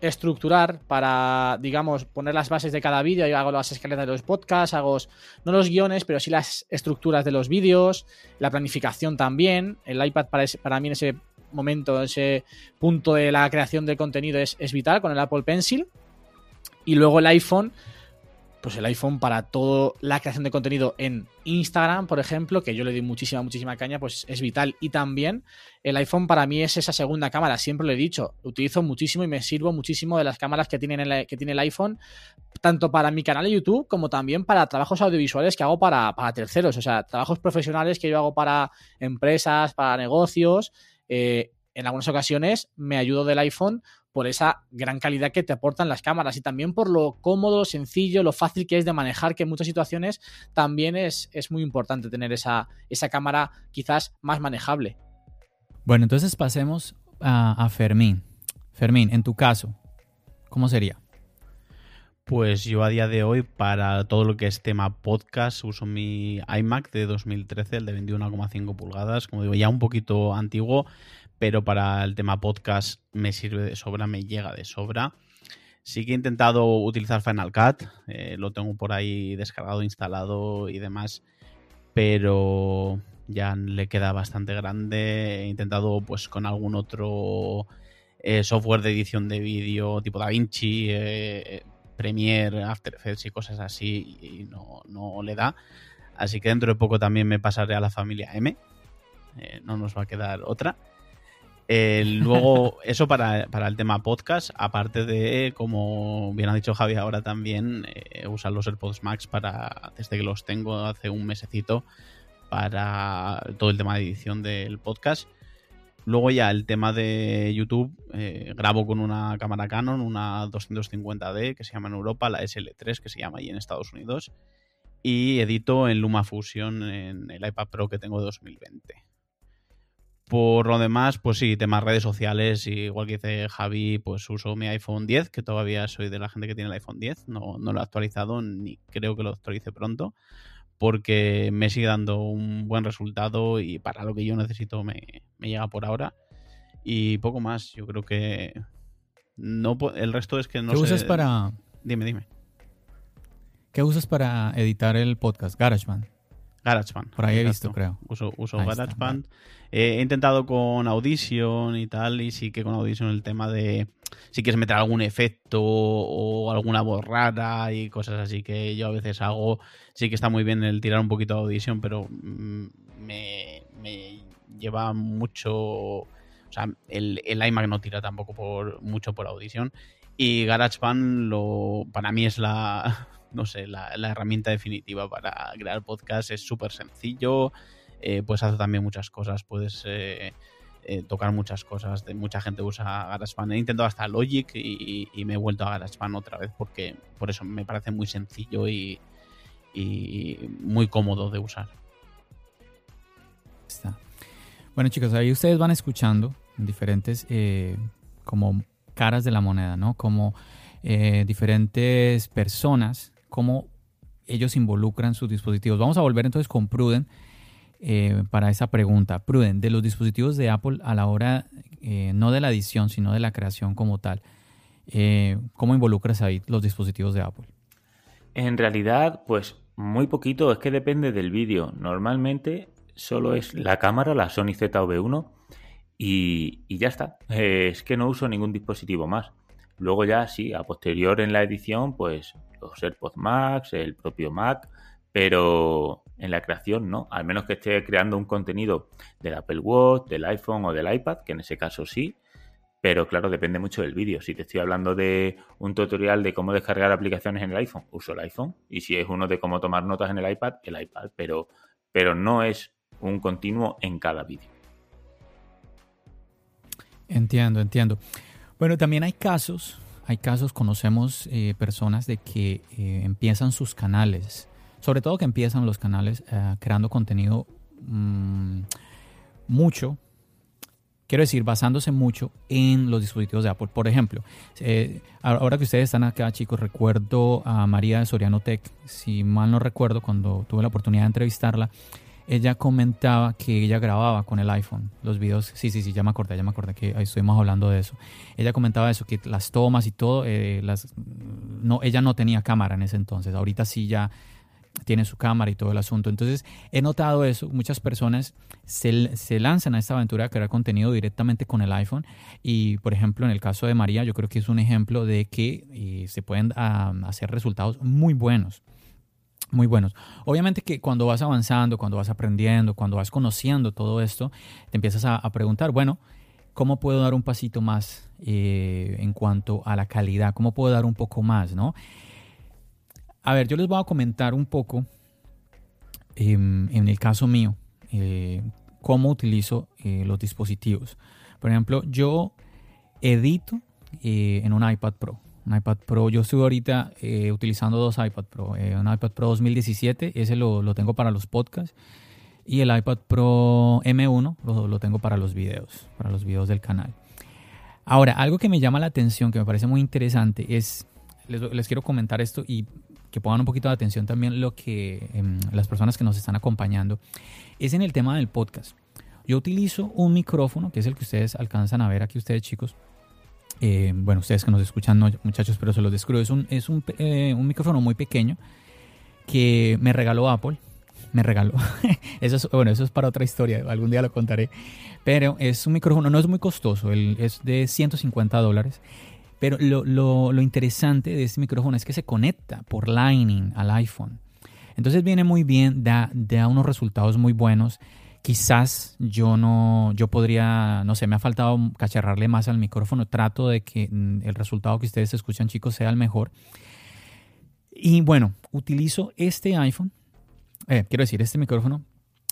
estructurar, para, digamos, poner las bases de cada vídeo. Yo hago las escaletas de los podcasts, hago no los guiones, pero sí las estructuras de los vídeos, la planificación también. El iPad para, para mí en ese momento, ese punto de la creación de contenido es, es vital con el Apple Pencil. Y luego el iPhone, pues el iPhone para toda la creación de contenido en Instagram, por ejemplo, que yo le doy muchísima, muchísima caña, pues es vital. Y también el iPhone para mí es esa segunda cámara, siempre lo he dicho. Utilizo muchísimo y me sirvo muchísimo de las cámaras que, tienen el- que tiene el iPhone, tanto para mi canal de YouTube como también para trabajos audiovisuales que hago para, para terceros, o sea, trabajos profesionales que yo hago para empresas, para negocios. eh, en algunas ocasiones me ayudo del iPhone por esa gran calidad que te aportan las cámaras y también por lo cómodo, sencillo, lo fácil que es de manejar, que en muchas situaciones también es, es muy importante tener esa, esa cámara quizás más manejable. Bueno, entonces pasemos a, a Fermín. Fermín, en tu caso, ¿cómo sería? Pues yo a día de hoy, para todo lo que es tema podcast, uso mi iMac de 2013, el de 21,5 pulgadas, como digo, ya un poquito antiguo, pero para el tema podcast me sirve de sobra, me llega de sobra. Sí que he intentado utilizar Final Cut, eh, lo tengo por ahí descargado, instalado y demás, pero ya le queda bastante grande. He intentado pues con algún otro eh, software de edición de vídeo tipo DaVinci, eh, Premiere, After Effects y cosas así y no, no le da. Así que dentro de poco también me pasaré a la familia M. Eh, no nos va a quedar otra. Eh, luego, eso para, para el tema podcast, aparte de, como bien ha dicho Javi ahora también, eh, usar los AirPods Max para, desde que los tengo hace un mesecito, para todo el tema de edición del podcast. Luego ya el tema de YouTube, eh, grabo con una cámara Canon, una 250D que se llama en Europa, la SL3 que se llama ahí en Estados Unidos, y edito en LumaFusion en el iPad Pro que tengo de 2020. Por lo demás, pues sí, temas redes sociales, igual que dice Javi, pues uso mi iPhone 10, que todavía soy de la gente que tiene el iPhone 10, no, no lo he actualizado ni creo que lo actualice pronto, porque me sigue dando un buen resultado y para lo que yo necesito me, llega por ahora. Y poco más, yo creo que no el resto es que no ¿Qué sé... usas para...? Dime, dime. ¿Qué usas para editar el podcast? GarageBand. GarageBand. Por ahí he visto, creo. Uso, uso GarageBand. he intentado con Audition y tal, y sí que con Audition el tema de si quieres meter algún efecto o alguna voz rara y cosas así que yo a veces hago, sí que está muy bien el tirar un poquito de Audition, pero mm, me, lleva mucho... O sea, el, el iMac no tira tampoco por mucho por Audition. Y GarageBand lo, para mí es la, no sé, la, herramienta definitiva para crear podcast. Es súper sencillo, eh, puedes hacer también muchas cosas, puedes eh, eh, tocar muchas cosas. De, mucha gente usa GarageBand. He intentado hasta Logic y, me he vuelto a GarageBand otra vez porque por eso me parece muy sencillo y, muy cómodo de usar. Está. Bueno chicos, ahí ustedes van escuchando diferentes como caras de la moneda, ¿no? Como diferentes personas cómo ellos involucran sus dispositivos. Vamos a volver entonces con Pruden eh, para esa pregunta. Pruden, de los dispositivos de Apple a la hora, eh, no de la edición, sino de la creación como tal, eh, ¿cómo involucras ahí los dispositivos de Apple? En realidad, pues muy poquito, es que depende del vídeo. Normalmente solo es la cámara, la Sony ZV1, y, y ya está. es que no uso ningún dispositivo más. Luego ya sí, a posterior en la edición, pues los AirPods el propio Mac, pero en la creación no, al menos que esté creando un contenido del Apple Watch, del iPhone o del iPad, que en ese caso sí, pero claro, depende mucho del vídeo. Si te estoy hablando de un tutorial de cómo descargar aplicaciones en el iPhone, uso el iPhone, y si es uno de cómo tomar notas en el iPad, el iPad, pero, pero no es un continuo en cada vídeo. Entiendo, entiendo. Bueno, también hay casos, hay casos, conocemos eh, personas de que eh, empiezan sus canales, sobre todo que empiezan los canales eh, creando contenido mm, mucho, quiero decir, basándose mucho en los dispositivos de Apple. Por ejemplo, ahora que ustedes están acá, chicos, recuerdo a María de Soriano Tech, si mal no recuerdo, cuando tuve la oportunidad de entrevistarla, ella comentaba que ella grababa con el iPhone los videos. Sí, sí, sí, ya me acordé, ya me acordé que estuvimos hablando de eso. Ella comentaba eso, que las tomas y todo, eh, las, no, ella no tenía cámara en ese entonces. Ahorita sí ya tiene su cámara y todo el asunto. Entonces, he notado eso. Muchas personas se, se, lanzan a esta aventura de crear contenido directamente con el iPhone. Y, por ejemplo, en el caso de María, yo creo que es un ejemplo de que eh, se pueden ah, hacer resultados muy buenos muy buenos. Obviamente que cuando vas avanzando, cuando vas aprendiendo, cuando vas conociendo todo esto, te empiezas a, preguntar, bueno, ¿cómo puedo dar un pasito más eh, en cuanto a la calidad? ¿Cómo puedo dar un poco más, no? A ver, yo les voy a comentar un poco, em, en el caso mío, eh, cómo utilizo eh, los dispositivos. Por ejemplo, yo edito en un iPad Pro un iPad Pro. Yo estoy ahorita eh, utilizando dos iPad Pro. Eh, un iPad Pro 2017, ese lo, tengo para los podcasts. Y el iPad Pro M1 lo, tengo para los videos, para los videos del canal. Ahora, algo que me llama la atención, que me parece muy interesante, es, les, quiero comentar esto y que pongan un poquito de atención también lo que em, las personas que nos están acompañando, es en el tema del podcast. Yo utilizo un micrófono, que es el que ustedes alcanzan a ver aquí ustedes chicos, eh, bueno, ustedes que nos escuchan, no, muchachos, pero se los describo. Es un, es un, eh, un, micrófono muy pequeño que me regaló Apple. Me regaló. eso es, bueno, eso es para otra historia. Algún día lo contaré. Pero es un micrófono, no es muy costoso. es de 150 dólares. Pero lo, lo, lo interesante de este micrófono es que se conecta por Lightning al iPhone. Entonces viene muy bien, da, da unos resultados muy buenos quizás yo no, yo podría, no sé, me ha faltado cacharrarle más al micrófono. Trato de que mm, el resultado que ustedes escuchan, chicos, sea el mejor. Y bueno, utilizo este iPhone, eh, quiero decir, este micrófono,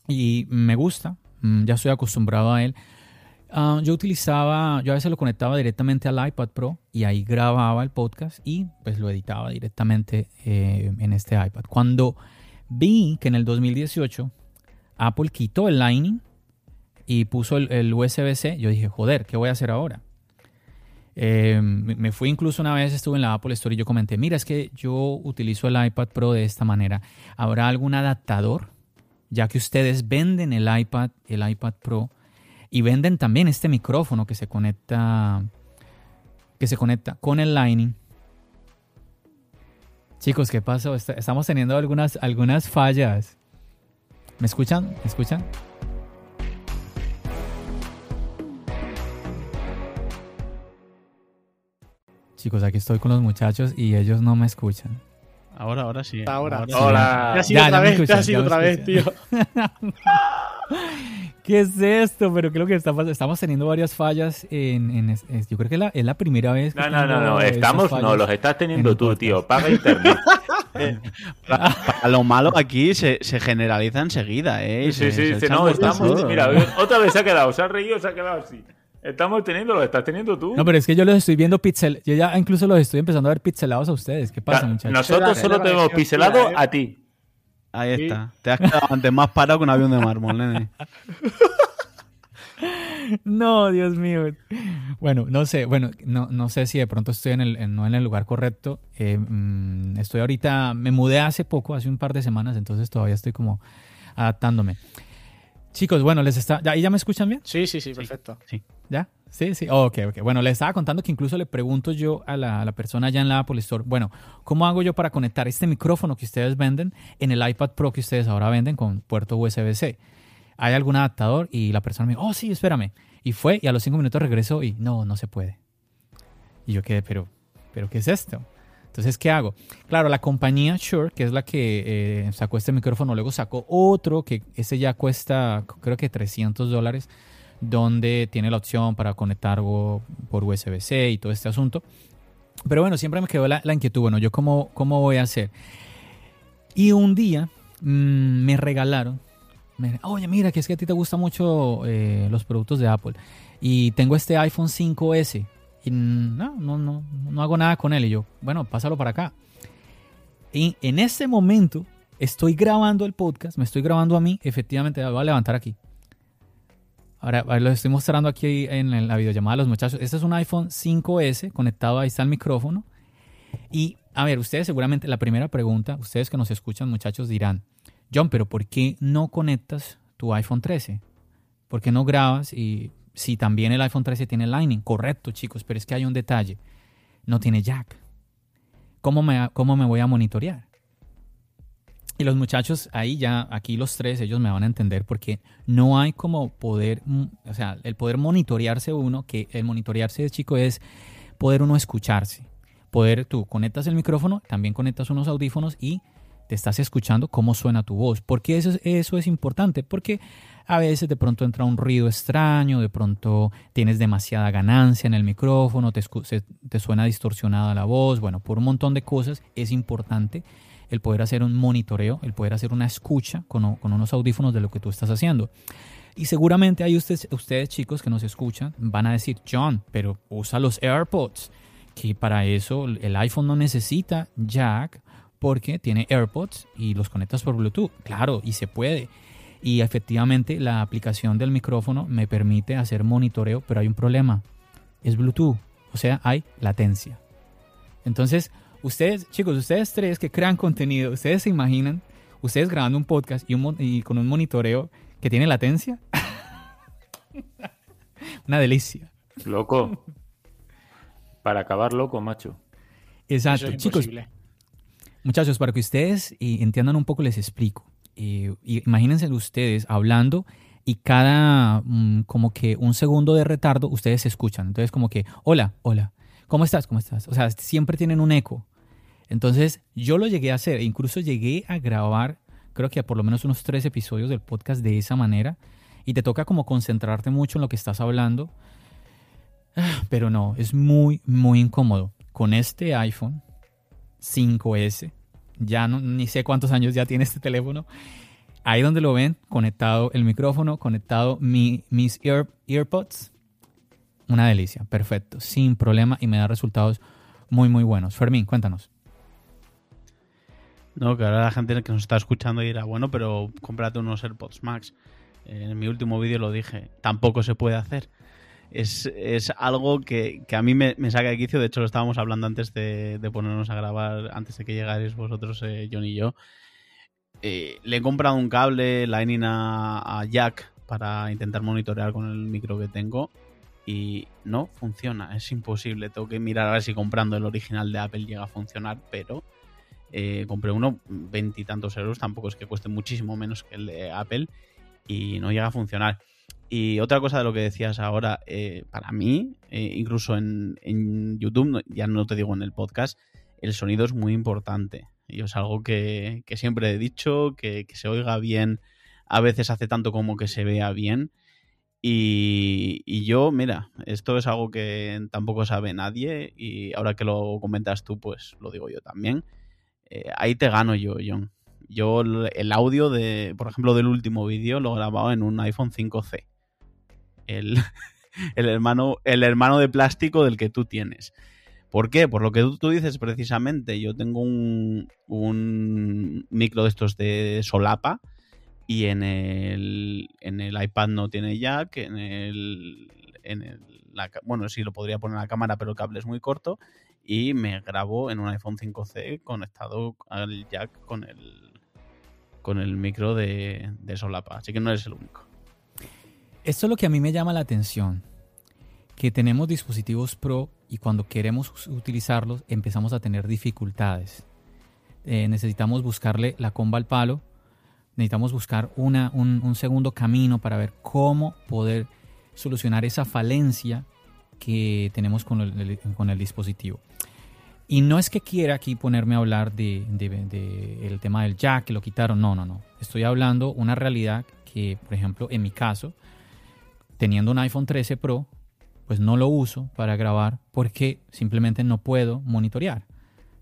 y me gusta, mm, ya estoy acostumbrado a él. Ah, yo utilizaba, yo a veces lo conectaba directamente al iPad Pro y ahí grababa el podcast y pues lo editaba directamente eh, en este iPad. Cuando vi que en el 2018 Apple quitó el Lightning, y puso el, USB-C, yo dije, joder, ¿qué voy a hacer ahora? Eh, me fui incluso una vez, estuve en la Apple Store y yo comenté, mira, es que yo utilizo el iPad Pro de esta manera. ¿Habrá algún adaptador? Ya que ustedes venden el iPad, el iPad Pro y venden también este micrófono que se conecta, que se conecta con el Lightning. Chicos, ¿qué pasó? Estamos teniendo algunas, algunas fallas. ¿Me escuchan? ¿Me escuchan? Chicos, aquí estoy con los muchachos y ellos no me escuchan. Ahora, ahora sí. Ahora. Hola. Ya, otra vez, ya otra vez, tío. ¿Qué es esto? Pero creo que estamos teniendo varias fallas en... yo creo que es la primera vez que No, no, no, no. Estamos, no, los estás teniendo tú, tío. Paga internet. para, lo malo aquí se, se generaliza enseguida, ¿eh? Sí, sí, sí. No, estamos... Mira, otra vez se ha quedado. Se ha reído, se ha quedado así. Estamos teniendo, lo estás teniendo tú. No, pero es que yo los estoy viendo pixel. Yo ya incluso los estoy empezando a ver pixelados a ustedes. ¿Qué pasa, muchachos? Nosotros solo tenemos pixelado a ti. Ahí está. Te has quedado antes más parado que un avión de mármol, nene. No, Dios mío. Bueno, no sé, bueno, no, no sé si de pronto estoy en el, no en el lugar correcto. Eh, mm, estoy ahorita, me mudé hace poco, hace un par de semanas, entonces todavía estoy como adaptándome. Chicos, bueno, les está. ¿Ya, ya me escuchan bien? Sí, sí, sí, perfecto. Sí. ¿Ya? Sí, sí. ok, ok. Bueno, les estaba contando que incluso le pregunto yo a la, persona allá en la Apple Store, bueno, ¿cómo hago yo para conectar este micrófono que ustedes venden en el iPad Pro que ustedes ahora venden con puerto USB-C? ¿Hay algún adaptador? Y la persona me dijo, oh, sí, espérame. Y fue, y a los cinco minutos regresó y no, no se puede. Y yo quedé, pero, pero ¿qué es esto? Entonces, ¿qué hago? Claro, la compañía Shure, que es la que eh, sacó este micrófono, luego sacó otro que ese ya cuesta, creo que 300 dólares, donde tiene la opción para conectar por USB-C y todo este asunto. Pero bueno, siempre me quedó la, inquietud, bueno, ¿yo cómo, cómo voy a hacer? Y un día mm, me regalaron, oye, mira, que es que a ti te gustan mucho eh, los productos de Apple. Y tengo este iPhone 5S y no, no, no, no hago nada con él. Y yo, bueno, pásalo para acá. Y en ese momento estoy grabando el podcast, me estoy grabando a mí, efectivamente, voy a levantar aquí. Ahora, lo estoy mostrando aquí en la videollamada a los muchachos. Este es un iPhone 5S conectado, ahí está el micrófono. Y, a ver, ustedes seguramente, la primera pregunta, ustedes que nos escuchan, muchachos, dirán, John, pero ¿por qué no conectas tu iPhone 13? ¿Por qué no grabas y si también el iPhone 13 tiene Lightning, correcto chicos, pero es que hay un detalle, no tiene jack. ¿Cómo me, cómo me voy a monitorear? Y los muchachos ahí ya, aquí los tres, ellos me van a entender porque no hay como poder, mm, o sea, el poder monitorearse uno, que el monitorearse, chico, es poder uno escucharse. Poder, tú conectas el micrófono, también conectas unos audífonos y te estás escuchando cómo suena tu voz. ¿Por qué eso, eso es importante? Porque a veces de pronto entra un ruido extraño, de pronto tienes demasiada ganancia en el micrófono, te, te suena distorsionada la voz, bueno, por un montón de cosas es importante el poder hacer un monitoreo, el poder hacer una escucha con, con unos audífonos de lo que tú estás haciendo. Y seguramente hay ustedes, ustedes chicos que nos escuchan van a decir, John, pero usa los AirPods, que para eso el iPhone no necesita jack porque tiene AirPods y los conectas por Bluetooth. Claro, y se puede. Y efectivamente la aplicación del micrófono me permite hacer monitoreo, pero hay un problema. Es Bluetooth, o sea, hay latencia. Entonces, ustedes, chicos, ustedes tres que crean contenido, ¿ustedes se imaginan ustedes grabando un podcast y, y con un monitoreo que tiene latencia? Una delicia. Loco. Para acabar loco, macho. Exacto, chicos. Muchachos, para que ustedes entiendan un poco, les explico. imagínense ustedes hablando y cada mm, como que un segundo de retardo ustedes se escuchan. Entonces como que, hola, hola, ¿cómo estás? ¿Cómo estás? O sea, siempre tienen un eco. Entonces yo lo llegué a hacer, e incluso llegué a grabar, creo que a por lo menos unos tres episodios del podcast de esa manera. Y te toca como concentrarte mucho en lo que estás hablando. Pero no, es muy, muy incómodo. Con este iPhone 5S. Ya no, ni sé cuántos años ya tiene este teléfono. Ahí donde lo ven, conectado el micrófono, conectado mi, mis ear, earpods. Una delicia, perfecto, sin problema y me da resultados muy, muy buenos. Fermín, cuéntanos. No, que ahora la gente que nos está escuchando dirá, bueno, pero cómprate unos AirPods Max. En mi último vídeo lo dije. Tampoco se puede hacer. Es, algo que, a mí me, saca de quicio. De hecho, lo estábamos hablando antes de, ponernos a grabar, antes de que llegarais vosotros, eh, John y yo. Eh, le he comprado un cable Lightning a, a Jack para intentar monitorear con el micro que tengo y no funciona, es imposible. Tengo que mirar a ver si comprando el original de Apple llega a funcionar, pero eh, compré uno veintitantos euros, tampoco es que cueste muchísimo menos que el de Apple y no llega a funcionar. Y otra cosa de lo que decías ahora, eh, para mí, eh, incluso en, YouTube, ya no te digo en el podcast, el sonido es muy importante. Y es algo que, siempre he dicho, que, que se oiga bien, a veces hace tanto como que se vea bien. Y, yo, mira, esto es algo que tampoco sabe nadie y ahora que lo comentas tú, pues lo digo yo también. Eh, ahí te gano yo, John. Yo el audio de, por ejemplo, del último vídeo lo grababa en un iPhone 5C. El, el, hermano, el hermano de plástico del que tú tienes. ¿Por qué? Por lo que tú, dices precisamente. Yo tengo un, un micro de estos de solapa y en el, en el iPad no tiene jack, en el, en el bueno, sí lo podría poner en la cámara, pero el cable es muy corto y me grabo en un iPhone 5C conectado al jack con el con el micro de, de solapa, así que no eres el único. Esto es lo que a mí me llama la atención, que tenemos dispositivos Pro y cuando queremos utilizarlos empezamos a tener dificultades. Eh, necesitamos buscarle la comba al palo necesitamos buscar una, un, segundo camino para ver cómo poder solucionar esa falencia que tenemos con el, con el dispositivo. Y no es que quiera aquí ponerme a hablar de, el tema del jack, que lo quitaron, no, no, no. Estoy hablando una realidad que, por ejemplo, en mi caso, teniendo un iPhone 13 Pro, pues no lo uso para grabar porque simplemente no puedo monitorear.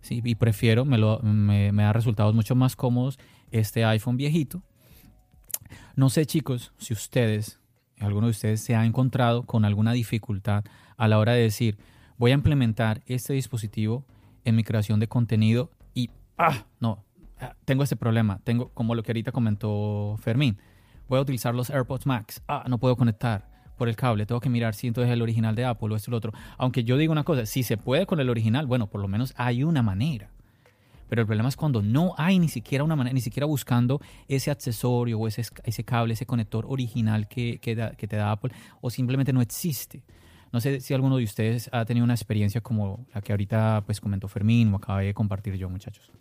¿sí? Y prefiero, me, lo, me, me da resultados mucho más cómodos este iPhone viejito. No sé chicos si ustedes, alguno de ustedes se ha encontrado con alguna dificultad a la hora de decir, voy a implementar este dispositivo en mi creación de contenido y, ah, no, tengo este problema, tengo como lo que ahorita comentó Fermín, voy a utilizar los AirPods Max, ah, no puedo conectar por el cable, tengo que mirar si entonces es el original de Apple o esto o lo otro. Aunque yo digo una cosa, si se puede con el original, bueno, por lo menos hay una manera. Pero el problema es cuando no hay ni siquiera una manera, ni siquiera buscando ese accesorio o ese, ese cable, ese conector original que, que, que te da Apple, o simplemente no existe. No sé si alguno de ustedes ha tenido una experiencia como la que ahorita pues comentó Fermín o acabé de compartir yo, muchachos.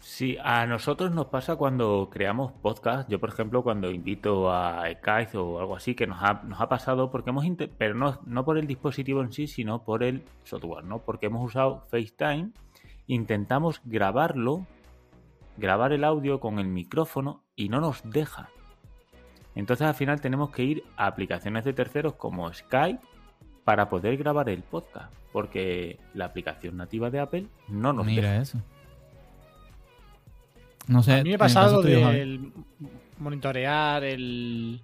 Sí, a nosotros nos pasa cuando creamos podcast. Yo, por ejemplo, cuando invito a Skype o algo así, que nos ha, nos ha pasado porque hemos, pero no, no por el dispositivo en sí, sino por el software, ¿no? Porque hemos usado FaceTime, intentamos grabarlo, grabar el audio con el micrófono y no nos deja. Entonces al final tenemos que ir a aplicaciones de terceros como Skype para poder grabar el podcast, porque la aplicación nativa de Apple no nos Mira eso. No sé. A mí me ha pasado de monitorear el,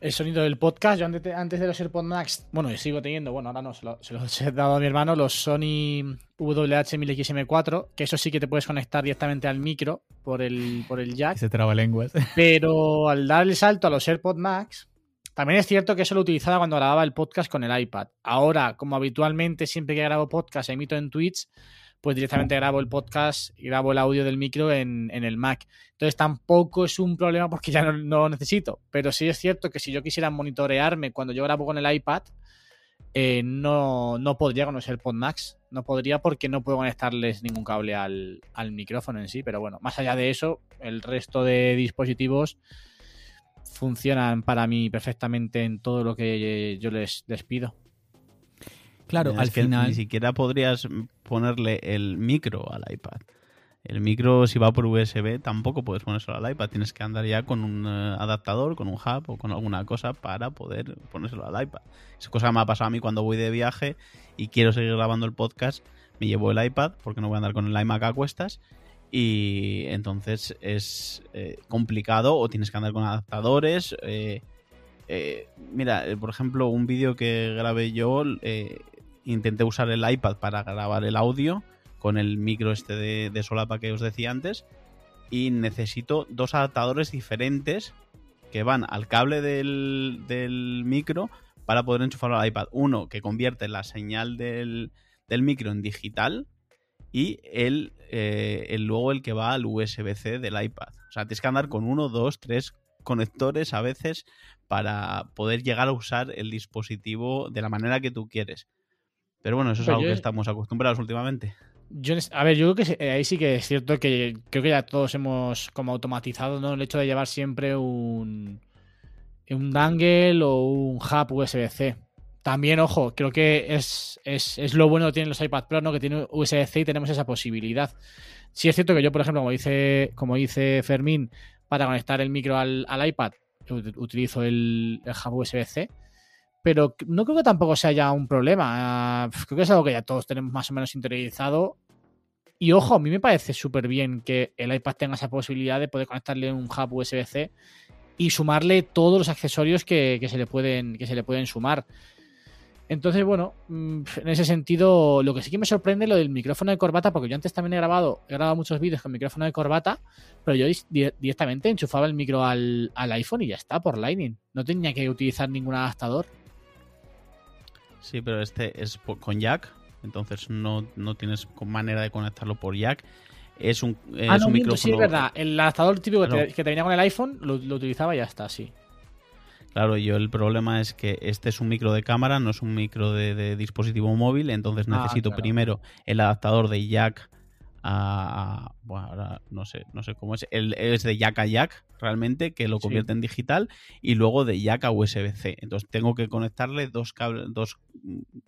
el sonido del podcast. Yo antes, antes de los AirPods Max, bueno, yo sigo teniendo, bueno, ahora no, se, los he dado a mi hermano, los Sony WH-1000XM4, que eso sí que te puedes conectar directamente al micro por el, por el jack. Se traba lenguas. Pero al dar el salto a los AirPods Max, también es cierto que eso lo utilizaba cuando grababa el podcast con el iPad. Ahora, como habitualmente siempre que grabo podcast emito en Twitch, pues directamente grabo el podcast y grabo el audio del micro en, el Mac. Entonces tampoco es un problema porque ya no, lo necesito. Pero sí es cierto que si yo quisiera monitorearme cuando yo grabo con el iPad, eh, no, no podría con los AirPods Max. No podría porque no puedo conectarles ningún cable al, micrófono en sí. Pero bueno, más allá de eso, el resto de dispositivos funcionan para mí perfectamente en todo lo que yo les, les pido. Claro, al final. Ni siquiera podrías ponerle el micro al iPad. El micro, si va por USB, tampoco puedes ponérselo al iPad. Tienes que andar ya con un eh, adaptador, con un hub o con alguna cosa para poder ponérselo al iPad. Esa cosa me ha pasado a mí cuando voy de viaje y quiero seguir grabando el podcast. Me llevo el iPad porque no voy a andar con el iMac a cuestas. Y entonces es eh, complicado o tienes que andar con adaptadores. Eh, mira, por ejemplo, un vídeo que grabé yo intenté usar el iPad para grabar el audio con el micro este de, solapa que os decía antes y necesito dos adaptadores diferentes que van al cable del, del micro para poder enchufarlo al iPad. Uno que convierte la señal del, del micro en digital y el, eh, el, luego el que va al USB-C del iPad. O sea, tienes que andar con uno, dos, tres conectores a veces para poder llegar a usar el dispositivo de la manera que tú quieres. Pero bueno, eso es algo que estamos acostumbrados últimamente. Yo, a ver, yo creo que eh, ahí sí que es cierto que creo que ya todos hemos como automatizado ¿no? el hecho de llevar siempre un, un dangle o un hub USB-C. También, ojo, creo que es, es, lo bueno que tienen los iPad Pro, ¿no? Que tienen USB-C y tenemos esa posibilidad. Sí es cierto que yo, por ejemplo, como dice, como dice Fermín, para conectar el micro al, iPad, utilizo el, el hub USB-C pero no creo que tampoco sea ya un problema. Ah, creo que es algo que ya todos tenemos más o menos interiorizado. Y ojo, a mí me parece súper bien que el iPad tenga esa posibilidad de poder conectarle un hub USB-C y sumarle todos los accesorios que, se le pueden, que se le pueden sumar. Entonces, bueno, mm, en ese sentido, lo que sí que me sorprende es lo del micrófono de corbata, porque yo antes también he grabado, he grabado muchos vídeos con micrófono de corbata, pero yo directamente enchufaba el micro al, al iPhone y ya está, por Lightning. No tenía que utilizar ningún adaptador. Sí, pero este es con jack, entonces no, tienes manera de conectarlo por jack. Es un, es ah, no, micrófono. Sí, es verdad. El adaptador típico que, te, venía con el iPhone lo, utilizaba y ya está, sí. Claro, yo el problema es que este es un micro de cámara, no es un micro de, dispositivo móvil, entonces ah, necesito primero el adaptador de jack a, bueno, ahora no sé, no sé cómo es, el, es de jack a jack realmente, que lo convierte en digital, y luego de jack a USB-C. Entonces tengo que conectarle dos cables, dos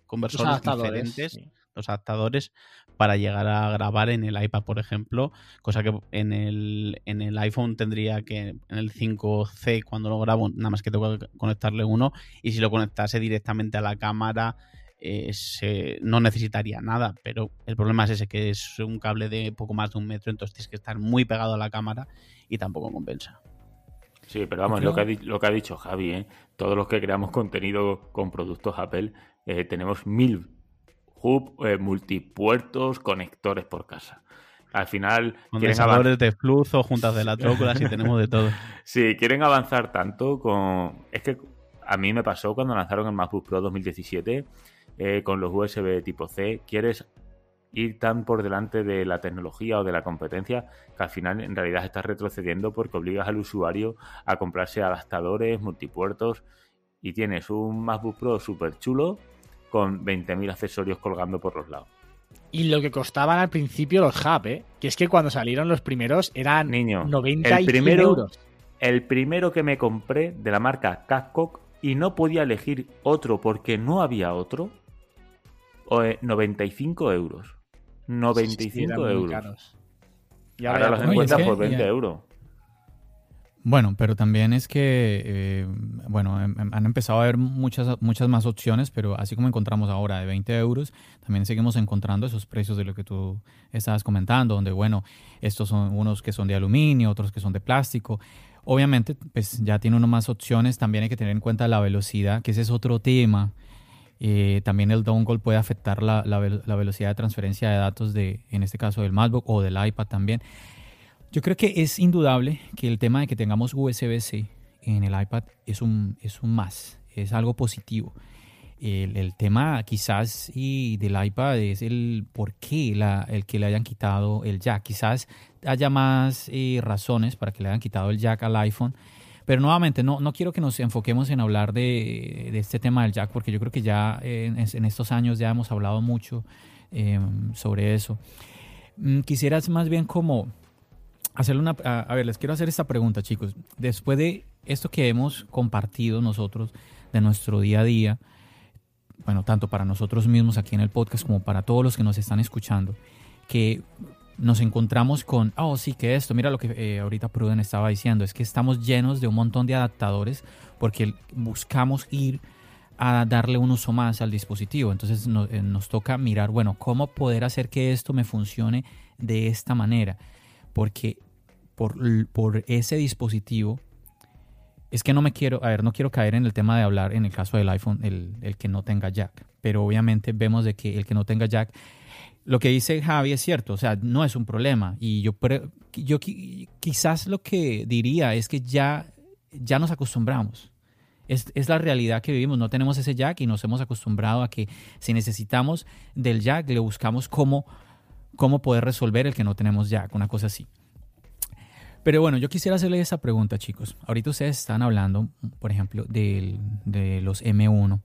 conversores diferentes, dos adaptadores, para llegar a grabar en el iPad, por ejemplo, cosa que en el, en el iPhone tendría que, en el 5C, cuando lo grabo, nada más que tengo que conectarle uno, y si lo conectase directamente a la cámara, eh, no necesitaría nada, pero el problema es ese, que es un cable de poco más de un metro, entonces tienes que estar muy pegado a la cámara y tampoco compensa. Sí, pero vamos, lo que, ha, lo que ha dicho Javi, ¿eh? todos los que creamos contenido con productos Apple, eh, tenemos mil hub, multipuertos, conectores por casa. Al final. Condensadores de flujo, juntas de la trócola, y tenemos de todo. Sí, quieren avanzar tanto con. Es que a mí me pasó cuando lanzaron el MacBook Pro 2017 eh, con los USB tipo C, quieres ir tan por delante de la tecnología o de la competencia que al final en realidad estás retrocediendo porque obligas al usuario a comprarse adaptadores, multipuertos y tienes un MacBook Pro súper chulo con 20.000 accesorios colgando por los lados. Y lo que costaban al principio los hub, ¿eh? que es que cuando salieron los primeros eran Niño, 90 el primero, euros. El primero que me compré de la marca Capcock y no podía elegir otro porque no había otro, 95 euros. 95 euros. Y ahora, los encuentras por 20 euros. Bueno, pero también es que, eh, bueno, em, em, han empezado a haber muchas, muchas más opciones, pero así como encontramos ahora de 20 euros, también seguimos encontrando esos precios de lo que tú estabas comentando, donde, bueno, estos son unos que son de aluminio, otros que son de plástico. Obviamente, pues ya tiene uno más opciones, también hay que tener en cuenta la velocidad, que ese es otro tema eh, también el dongle puede afectar la, la, velocidad de transferencia de datos de, en este caso, del MacBook o del iPad también. Yo creo que es indudable que el tema de que tengamos USB-C en el iPad es un, es un más, es algo positivo. El, el, tema quizás y del iPad es el por qué el que le hayan quitado el jack. Quizás haya más eh, razones para que le hayan quitado el jack al iPhone pero nuevamente, no, no quiero que nos enfoquemos en hablar de, este tema del jack, porque yo creo que ya en, estos años ya hemos hablado mucho em, sobre eso. Mm, quisieras más bien como hacerle una... A, ver, les quiero hacer esta pregunta, chicos. Después de esto que hemos compartido nosotros de nuestro día a día, bueno, tanto para nosotros mismos aquí en el podcast como para todos los que nos están escuchando, que nos encontramos con, oh, sí, que esto, mira lo que eh, ahorita Pruden estaba diciendo, es que estamos llenos de un montón de adaptadores porque buscamos ir a darle un uso más al dispositivo. Entonces eh, nos toca mirar, bueno, cómo poder hacer que esto me funcione de esta manera. Porque por, por ese dispositivo, es que no me quiero, a ver, no quiero caer en el tema de hablar en el caso del iPhone, el, el que no tenga jack. Pero obviamente vemos de que el que no tenga jack lo que dice Javi es cierto, o sea, no es un problema. Y yo, yo quizás lo que diría es que ya, ya nos acostumbramos. Es, es, la realidad que vivimos. No tenemos ese jack y nos hemos acostumbrado a que si necesitamos del jack, le buscamos cómo, cómo poder resolver el que no tenemos jack, una cosa así. Pero bueno, yo quisiera hacerle esa pregunta, chicos. Ahorita ustedes están hablando, por ejemplo, de, de los M1.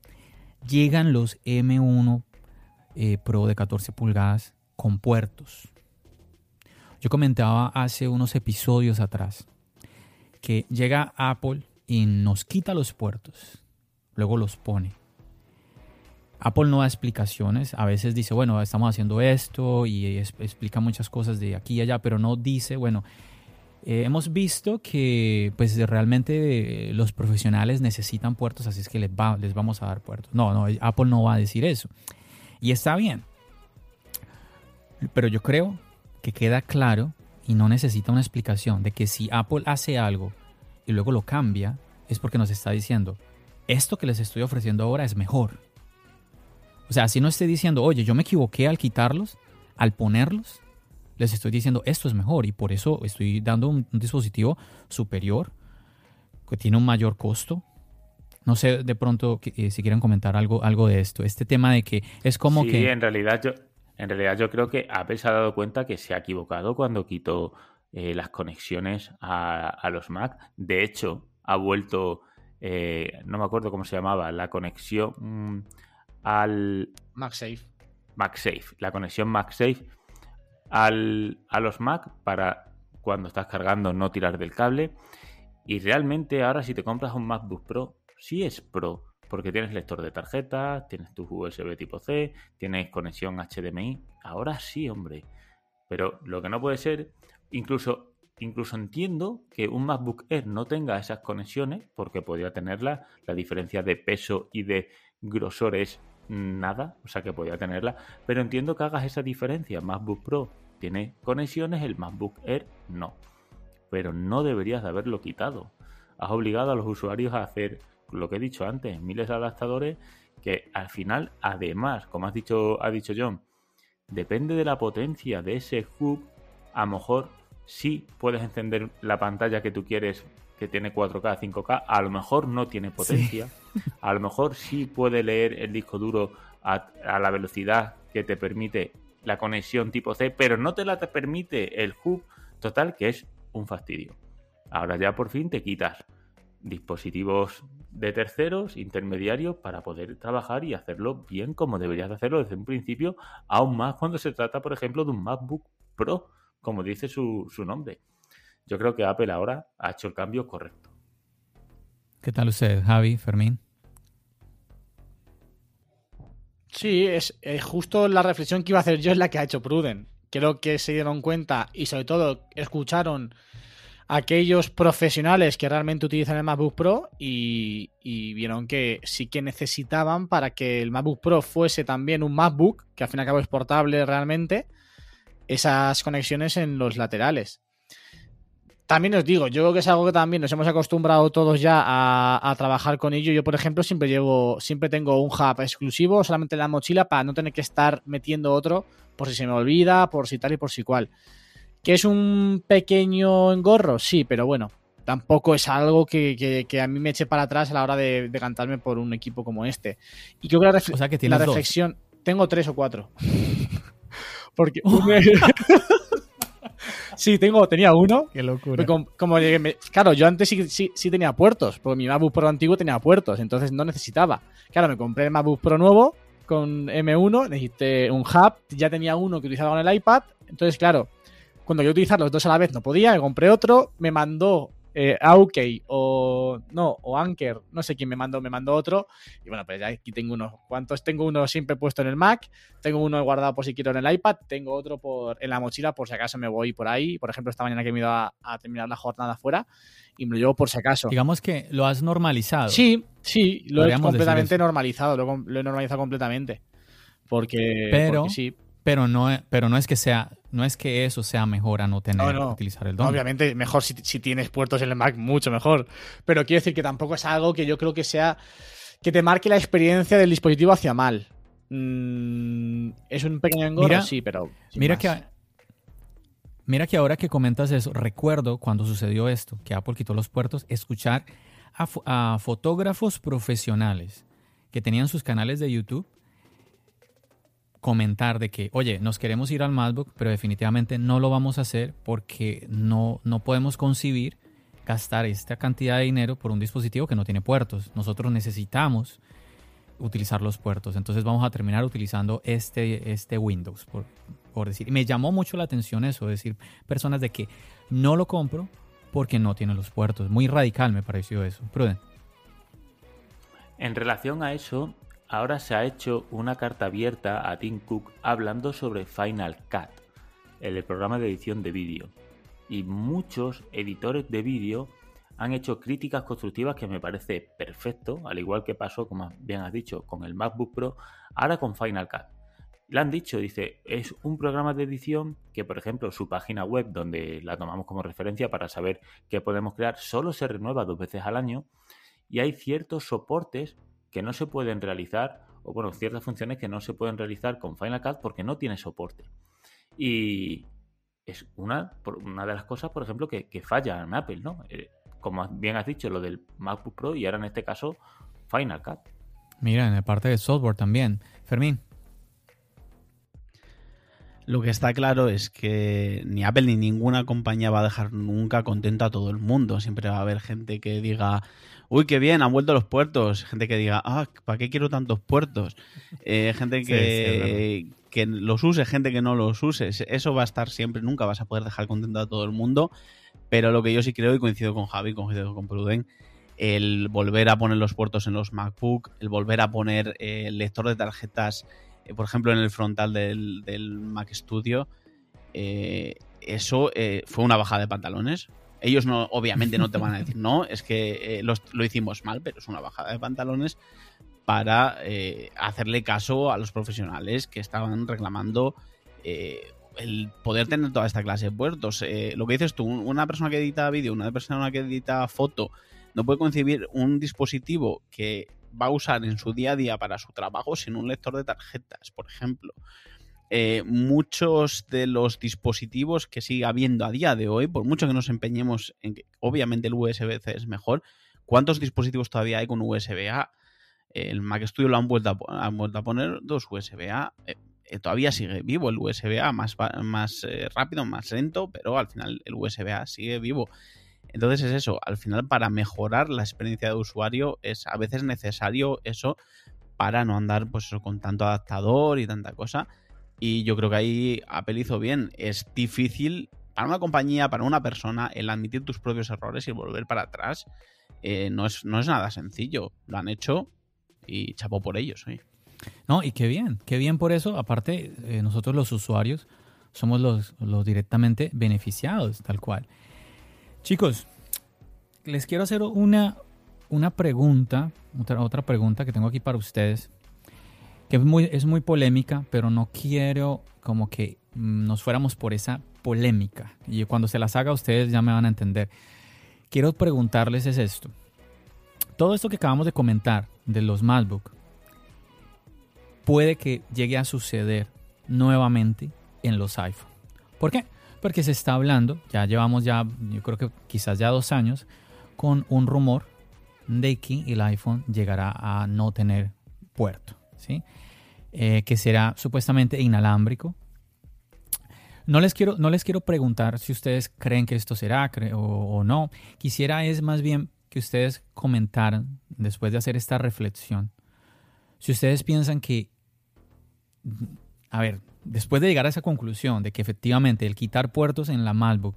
Llegan los M1 eh, Pro de 14 pulgadas con puertos. Yo comentaba hace unos episodios atrás que llega Apple y nos quita los puertos, luego los pone. Apple no da explicaciones, a veces dice, bueno, estamos haciendo esto y explica muchas cosas de aquí y allá, pero no dice, bueno, eh, hemos visto que pues realmente los profesionales necesitan puertos, así es que les, les vamos a dar puertos. No, no, Apple no va a decir eso. Y está bien. Pero yo creo que queda claro y no necesita una explicación de que si Apple hace algo y luego lo cambia, es porque nos está diciendo, esto que les estoy ofreciendo ahora es mejor. O sea, si no estoy diciendo, oye, yo me equivoqué al quitarlos, al ponerlos, les estoy diciendo, esto es mejor y por eso estoy dando un, dispositivo superior que tiene un mayor costo, no sé de pronto eh, si quieren comentar algo, algo de esto. Este tema de que es como sí, que. en realidad yo, en realidad yo creo que Apple se ha dado cuenta que se ha equivocado cuando quitó eh, las conexiones a, los Mac. De hecho, ha vuelto. Eh, no me acuerdo cómo se llamaba, la conexión mm, al. MagSafe. MagSafe. La conexión MagSafe al, a los Mac para cuando estás cargando no tirar del cable. Y realmente ahora si te compras un MacBook Pro sí es Pro, porque tienes lector de tarjetas, tienes tu USB tipo C, tienes conexión HDMI. Ahora sí, hombre. Pero lo que no puede ser, incluso, incluso entiendo que un MacBook Air no tenga esas conexiones, porque podría tenerla, la diferencia de peso y de grosor es nada, o sea que podría tenerla, pero entiendo que hagas esa diferencia. MacBook Pro tiene conexiones, el MacBook Air no. Pero no deberías de haberlo quitado. Has obligado a los usuarios a hacer lo que he dicho antes, miles de adaptadores que al final, además, como has dicho, ha dicho John, depende de la potencia de ese hub, a lo mejor sí puedes encender la pantalla que tú quieres que tiene 4K, 5K, a lo mejor no tiene potencia, a lo mejor sí puede leer el disco duro a, la velocidad que te permite la conexión tipo C, pero no te la te permite el hub total, que es un fastidio. Ahora ya por fin te quitas dispositivos de terceros, intermediarios, para poder trabajar y hacerlo bien como deberías de hacerlo desde un principio, aún más cuando se trata, por ejemplo, de un MacBook Pro, como dice su, nombre. Yo creo que Apple ahora ha hecho el cambio correcto. ¿Qué tal usted, Javi, Fermín? Sí, es, justo la reflexión que iba a hacer yo es la que ha hecho Pruden. Creo que se dieron cuenta y sobre todo escucharon aquellos profesionales que realmente utilizan el MacBook Pro y, vieron que sí que necesitaban para que el MacBook Pro fuese también un MacBook, que al fin y al cabo es portable realmente, esas conexiones en los laterales. También os digo, yo creo que es algo que también nos hemos acostumbrado todos ya a, a, trabajar con ello. Yo, por ejemplo, siempre llevo, siempre tengo un hub exclusivo solamente en la mochila para no tener que estar metiendo otro por si se me olvida, por si tal y por si cual. ¿Que es un pequeño engorro? Sí, pero bueno, tampoco es algo que, a mí me eche para atrás a la hora de, cantarme por un equipo como este. Y creo que la, o sea que la reflexión. Tengo tres o cuatro. Porque. sí, tengo, tenía uno. Qué locura. Como, claro, yo antes sí, sí, tenía puertos, porque mi MacBook Pro antiguo tenía puertos, entonces no necesitaba. Claro, me compré el MacBook Pro nuevo con M1, necesité un hub, ya tenía uno que utilizaba con el iPad, entonces claro, cuando yo utilizar los dos a la vez no podía, me compré otro, me mandó eh, o no, o Anker, no sé quién me mandó, me mandó otro. Y bueno, pues ya aquí tengo unos cuantos. Tengo uno siempre puesto en el Mac, tengo uno guardado por si quiero en el iPad, tengo otro por, en la mochila por si acaso me voy por ahí. Por ejemplo, esta mañana que me he ido a, terminar la jornada afuera y me lo llevo por si acaso. Digamos que lo has normalizado. Sí, sí, lo he completamente normalizado, lo, he normalizado completamente. Porque, pero, sí. Pero no, pero no es que sea no es que eso sea mejor a no tener que utilizar el dongle. Obviamente, mejor si, tienes puertos en el Mac, mucho mejor. Pero quiero decir que tampoco es algo que yo creo que sea. que te marque la experiencia del dispositivo hacia mal. Mm, es un pequeño engorro, Mira- sí, pero. Mira más. que, mira que ahora que comentas eso, recuerdo cuando sucedió esto, que Apple quitó los puertos, escuchar a fotógrafos profesionales que tenían sus canales de YouTube comentar de que, oye, nos queremos ir al MacBook, pero definitivamente no lo vamos a hacer porque no, no podemos concebir gastar esta cantidad de dinero por un dispositivo que no tiene puertos. Nosotros necesitamos utilizar los puertos. Entonces vamos a terminar utilizando este, este Windows, por, por decir. Y me llamó mucho la atención eso, decir, personas de que no lo compro porque no tiene los puertos. Muy radical me pareció eso. Pruden. En relación a eso, ahora se ha hecho una carta abierta a Tim Cook hablando sobre Final Cut, el programa de edición de vídeo. Y muchos editores de vídeo han hecho críticas constructivas que me parece perfecto, al igual que pasó, como bien has dicho, con el MacBook Pro, ahora con Final Cut. Le han dicho, dice, es un programa de edición que, por ejemplo, su página web, donde la tomamos como referencia para saber qué podemos crear, solo se renueva dos veces al año y hay ciertos soportes que no se pueden realizar, o bueno, ciertas funciones que no se pueden realizar con Final Cut porque no tiene soporte. Y es una, una de las cosas, por ejemplo, que, que falla en Apple, ¿no? Eh, como bien has dicho, lo del MacBook Pro y ahora en este caso Final Cut. Mira, en la parte de software también. Fermín. Lo que está claro es que ni Apple ni ninguna compañía va a dejar nunca contento a todo el mundo. Siempre va a haber gente que diga, uy, qué bien, han vuelto los puertos. Gente que diga, ah, ¿para qué quiero tantos puertos? Eh, gente Sí, sí, es que, que los use, gente que no los use. Eso va a estar siempre, nunca vas a poder dejar contento a todo el mundo. Pero lo que yo sí creo, y coincido con Javi, coincido con Pruden, el volver a poner los puertos en los MacBook, el volver a poner eh, el lector de tarjetas eh, por ejemplo, en el frontal del, del Mac Studio, eh, eso eh, fue una bajada de pantalones. Ellos no, obviamente no te van a decir, no, es que eh, los- lo hicimos mal, pero es una bajada de pantalones para eh, hacerle caso a los profesionales que estaban reclamando eh, el poder tener toda esta clase de puertos. Eh, lo que dices tú, una persona que edita vídeo, una persona que edita foto, no puede concebir un dispositivo que va a usar en su día a día para su trabajo sin un lector de tarjetas, por ejemplo. Eh, muchos de los dispositivos que sigue habiendo a día de hoy, por mucho que nos empeñemos en que obviamente el USB-C es mejor, ¿cuántos dispositivos todavía hay con USB-A? El Mac Studio lo han vuelto a, vuelto a poner dos USB-A. Eh, eh, todavía sigue vivo el USB-A, más, más rápido, más lento, pero al final el USB-A sigue vivo. Entonces es eso, al final para mejorar la experiencia de usuario es a veces necesario eso para no andar pues con tanto adaptador y tanta cosa. Y yo creo que ahí Apple hizo bien. Es difícil para una compañía, para una persona, el admitir tus propios errores y volver para atrás. eh, no, es, no es nada sencillo. Lo han hecho y chapó por ellos. ¿eh? No, y qué bien, qué bien por eso. Aparte, eh, nosotros los usuarios somos los, los directamente beneficiados, tal cual. Chicos, les quiero hacer una, una pregunta, otra, otra pregunta que tengo aquí para ustedes, que es muy, es muy polémica, pero no quiero como que mm, nos fuéramos por esa polémica. Y cuando se las haga ustedes ya me van a entender. Quiero preguntarles es esto. Todo esto que acabamos de comentar de los MacBook, puede que llegue a suceder nuevamente en los iPhone. ¿Por qué? Porque se está hablando, ya llevamos ya, yo creo que quizás ya dos años, con un rumor de que el iPhone llegará a no tener puerto, Eh, que será supuestamente inalámbrico. No les, quiero, no les quiero preguntar si ustedes creen que esto será o, o no. Quisiera es más bien que ustedes comentaran, después de hacer esta reflexión, si ustedes piensan que, a ver, después de llegar a esa conclusión de que efectivamente el quitar puertos en la MacBook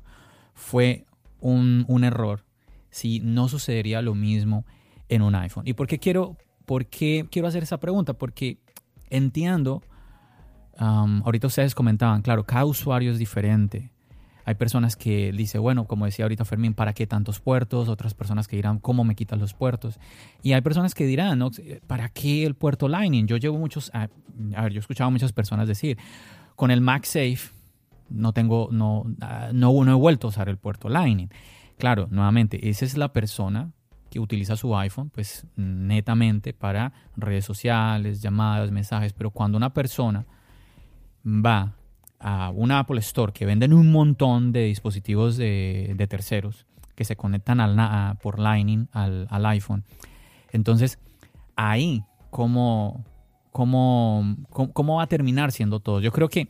fue un, un error, si no sucedería lo mismo en un iPhone. ¿Y por qué quiero, por qué quiero hacer esa pregunta? Porque entiendo, um, ahorita ustedes comentaban, claro, cada usuario es diferente. Hay personas que dicen, bueno, como decía ahorita Fermín, ¿para qué tantos puertos? Otras personas que dirán, ¿cómo me quitas los puertos? Y hay personas que dirán, ¿no? ¿para qué el puerto Lightning? Yo llevo muchos, a, a ver, yo he escuchado a muchas personas decir, con el MagSafe no tengo, no, ah, no, no he vuelto a usar el puerto Lightning. Claro, nuevamente, esa es la persona que utiliza su iPhone, pues netamente para redes sociales, llamadas, mensajes, pero cuando una persona va a una Apple Store que venden un montón de dispositivos de, terceros que se conectan por Lightning al, iPhone, entonces ahí, ¿cómo, cómo, cómo va a terminar siendo todo? Yo creo que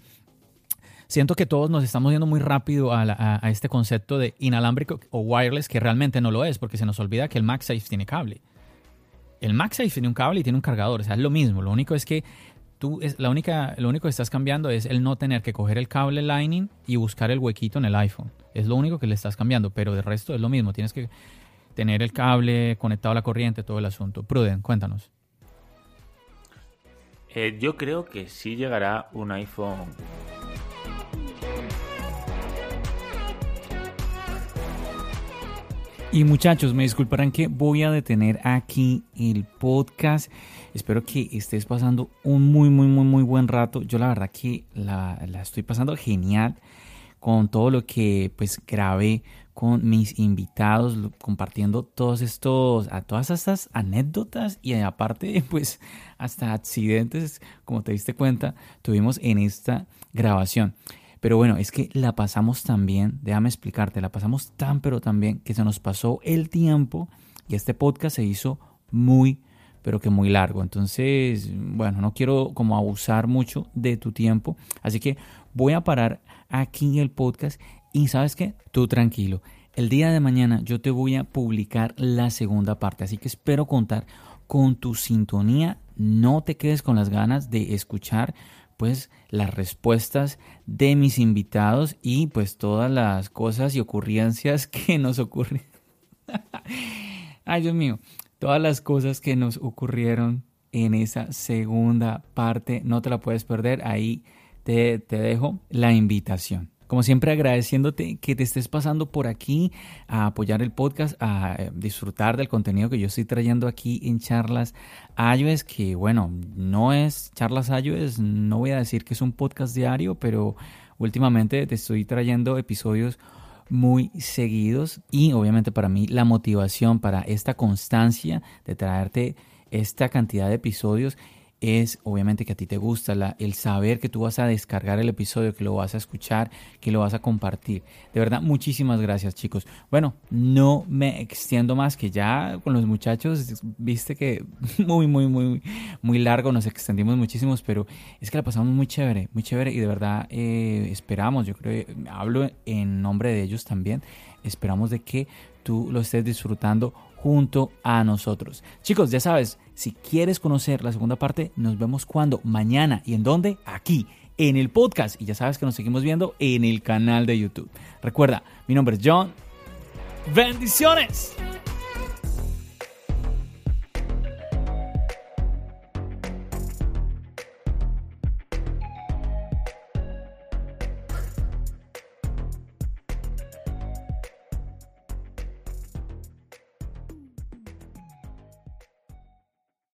siento que todos nos estamos yendo muy rápido a, este concepto de inalámbrico o wireless, que realmente no lo es, porque se nos olvida que el MagSafe tiene cable. El MagSafe tiene un cable y tiene un cargador, o sea, es lo mismo. Lo único es que tú, es, la única, lo único que estás cambiando es el no tener que coger el cable Lightning y buscar el huequito en el iPhone. Es lo único que le estás cambiando, pero de resto es lo mismo. Tienes que tener el cable conectado a la corriente, todo el asunto. Pruden, cuéntanos. Eh, yo creo que sí llegará un iPhone Y muchachos, me disculparán que voy a detener aquí el podcast. Espero que estés pasando un muy, muy, muy, muy buen rato. Yo la verdad que la, estoy pasando genial con todo lo que pues grabé con mis invitados, compartiendo todos estos, a todas estas anécdotas y aparte pues hasta accidentes, como te diste cuenta, tuvimos en esta grabación. Pero bueno, es que la pasamos tan bien, déjame explicarte, la pasamos tan pero tan bien que se nos pasó el tiempo y este podcast se hizo muy pero que muy largo. Entonces, bueno, no quiero como abusar mucho de tu tiempo, así que voy a parar aquí el podcast y sabes qué, tú tranquilo. El día de mañana yo te voy a publicar la segunda parte, así que espero contar con tu sintonía. No te quedes con las ganas de escuchar pues las respuestas de mis invitados y pues todas las cosas y ocurrencias que nos ocurren. Ay, Dios mío, todas las cosas que nos ocurrieron en esa segunda parte, no te la puedes perder, ahí te, te dejo la invitación. Como siempre agradeciéndote que te estés pasando por aquí a apoyar el podcast, a eh, disfrutar del contenido que yo estoy trayendo aquí en charlas iOS, que bueno, no es charlas iOS, no voy a decir que es un podcast diario, pero últimamente te estoy trayendo episodios muy seguidos y obviamente para mí la motivación para esta constancia de traerte esta cantidad de episodios es obviamente que a ti te gusta el saber que tú vas a descargar el episodio, que lo vas a escuchar, que lo vas a compartir. De verdad, muchísimas gracias chicos. Bueno, no me extiendo más que ya con los muchachos, viste que muy, muy, muy, muy largo, nos extendimos muchísimos, pero es que la pasamos muy chévere, muy chévere y de verdad eh, esperamos, yo creo, hablo en nombre de ellos también, esperamos de que tú lo estés disfrutando junto a nosotros. Chicos, ya sabes, si quieres conocer la segunda parte, nos vemos cuando, mañana y en dónde, aquí, en el podcast. Y ya sabes que nos seguimos viendo en el canal de YouTube. Recuerda, mi nombre es John. Bendiciones.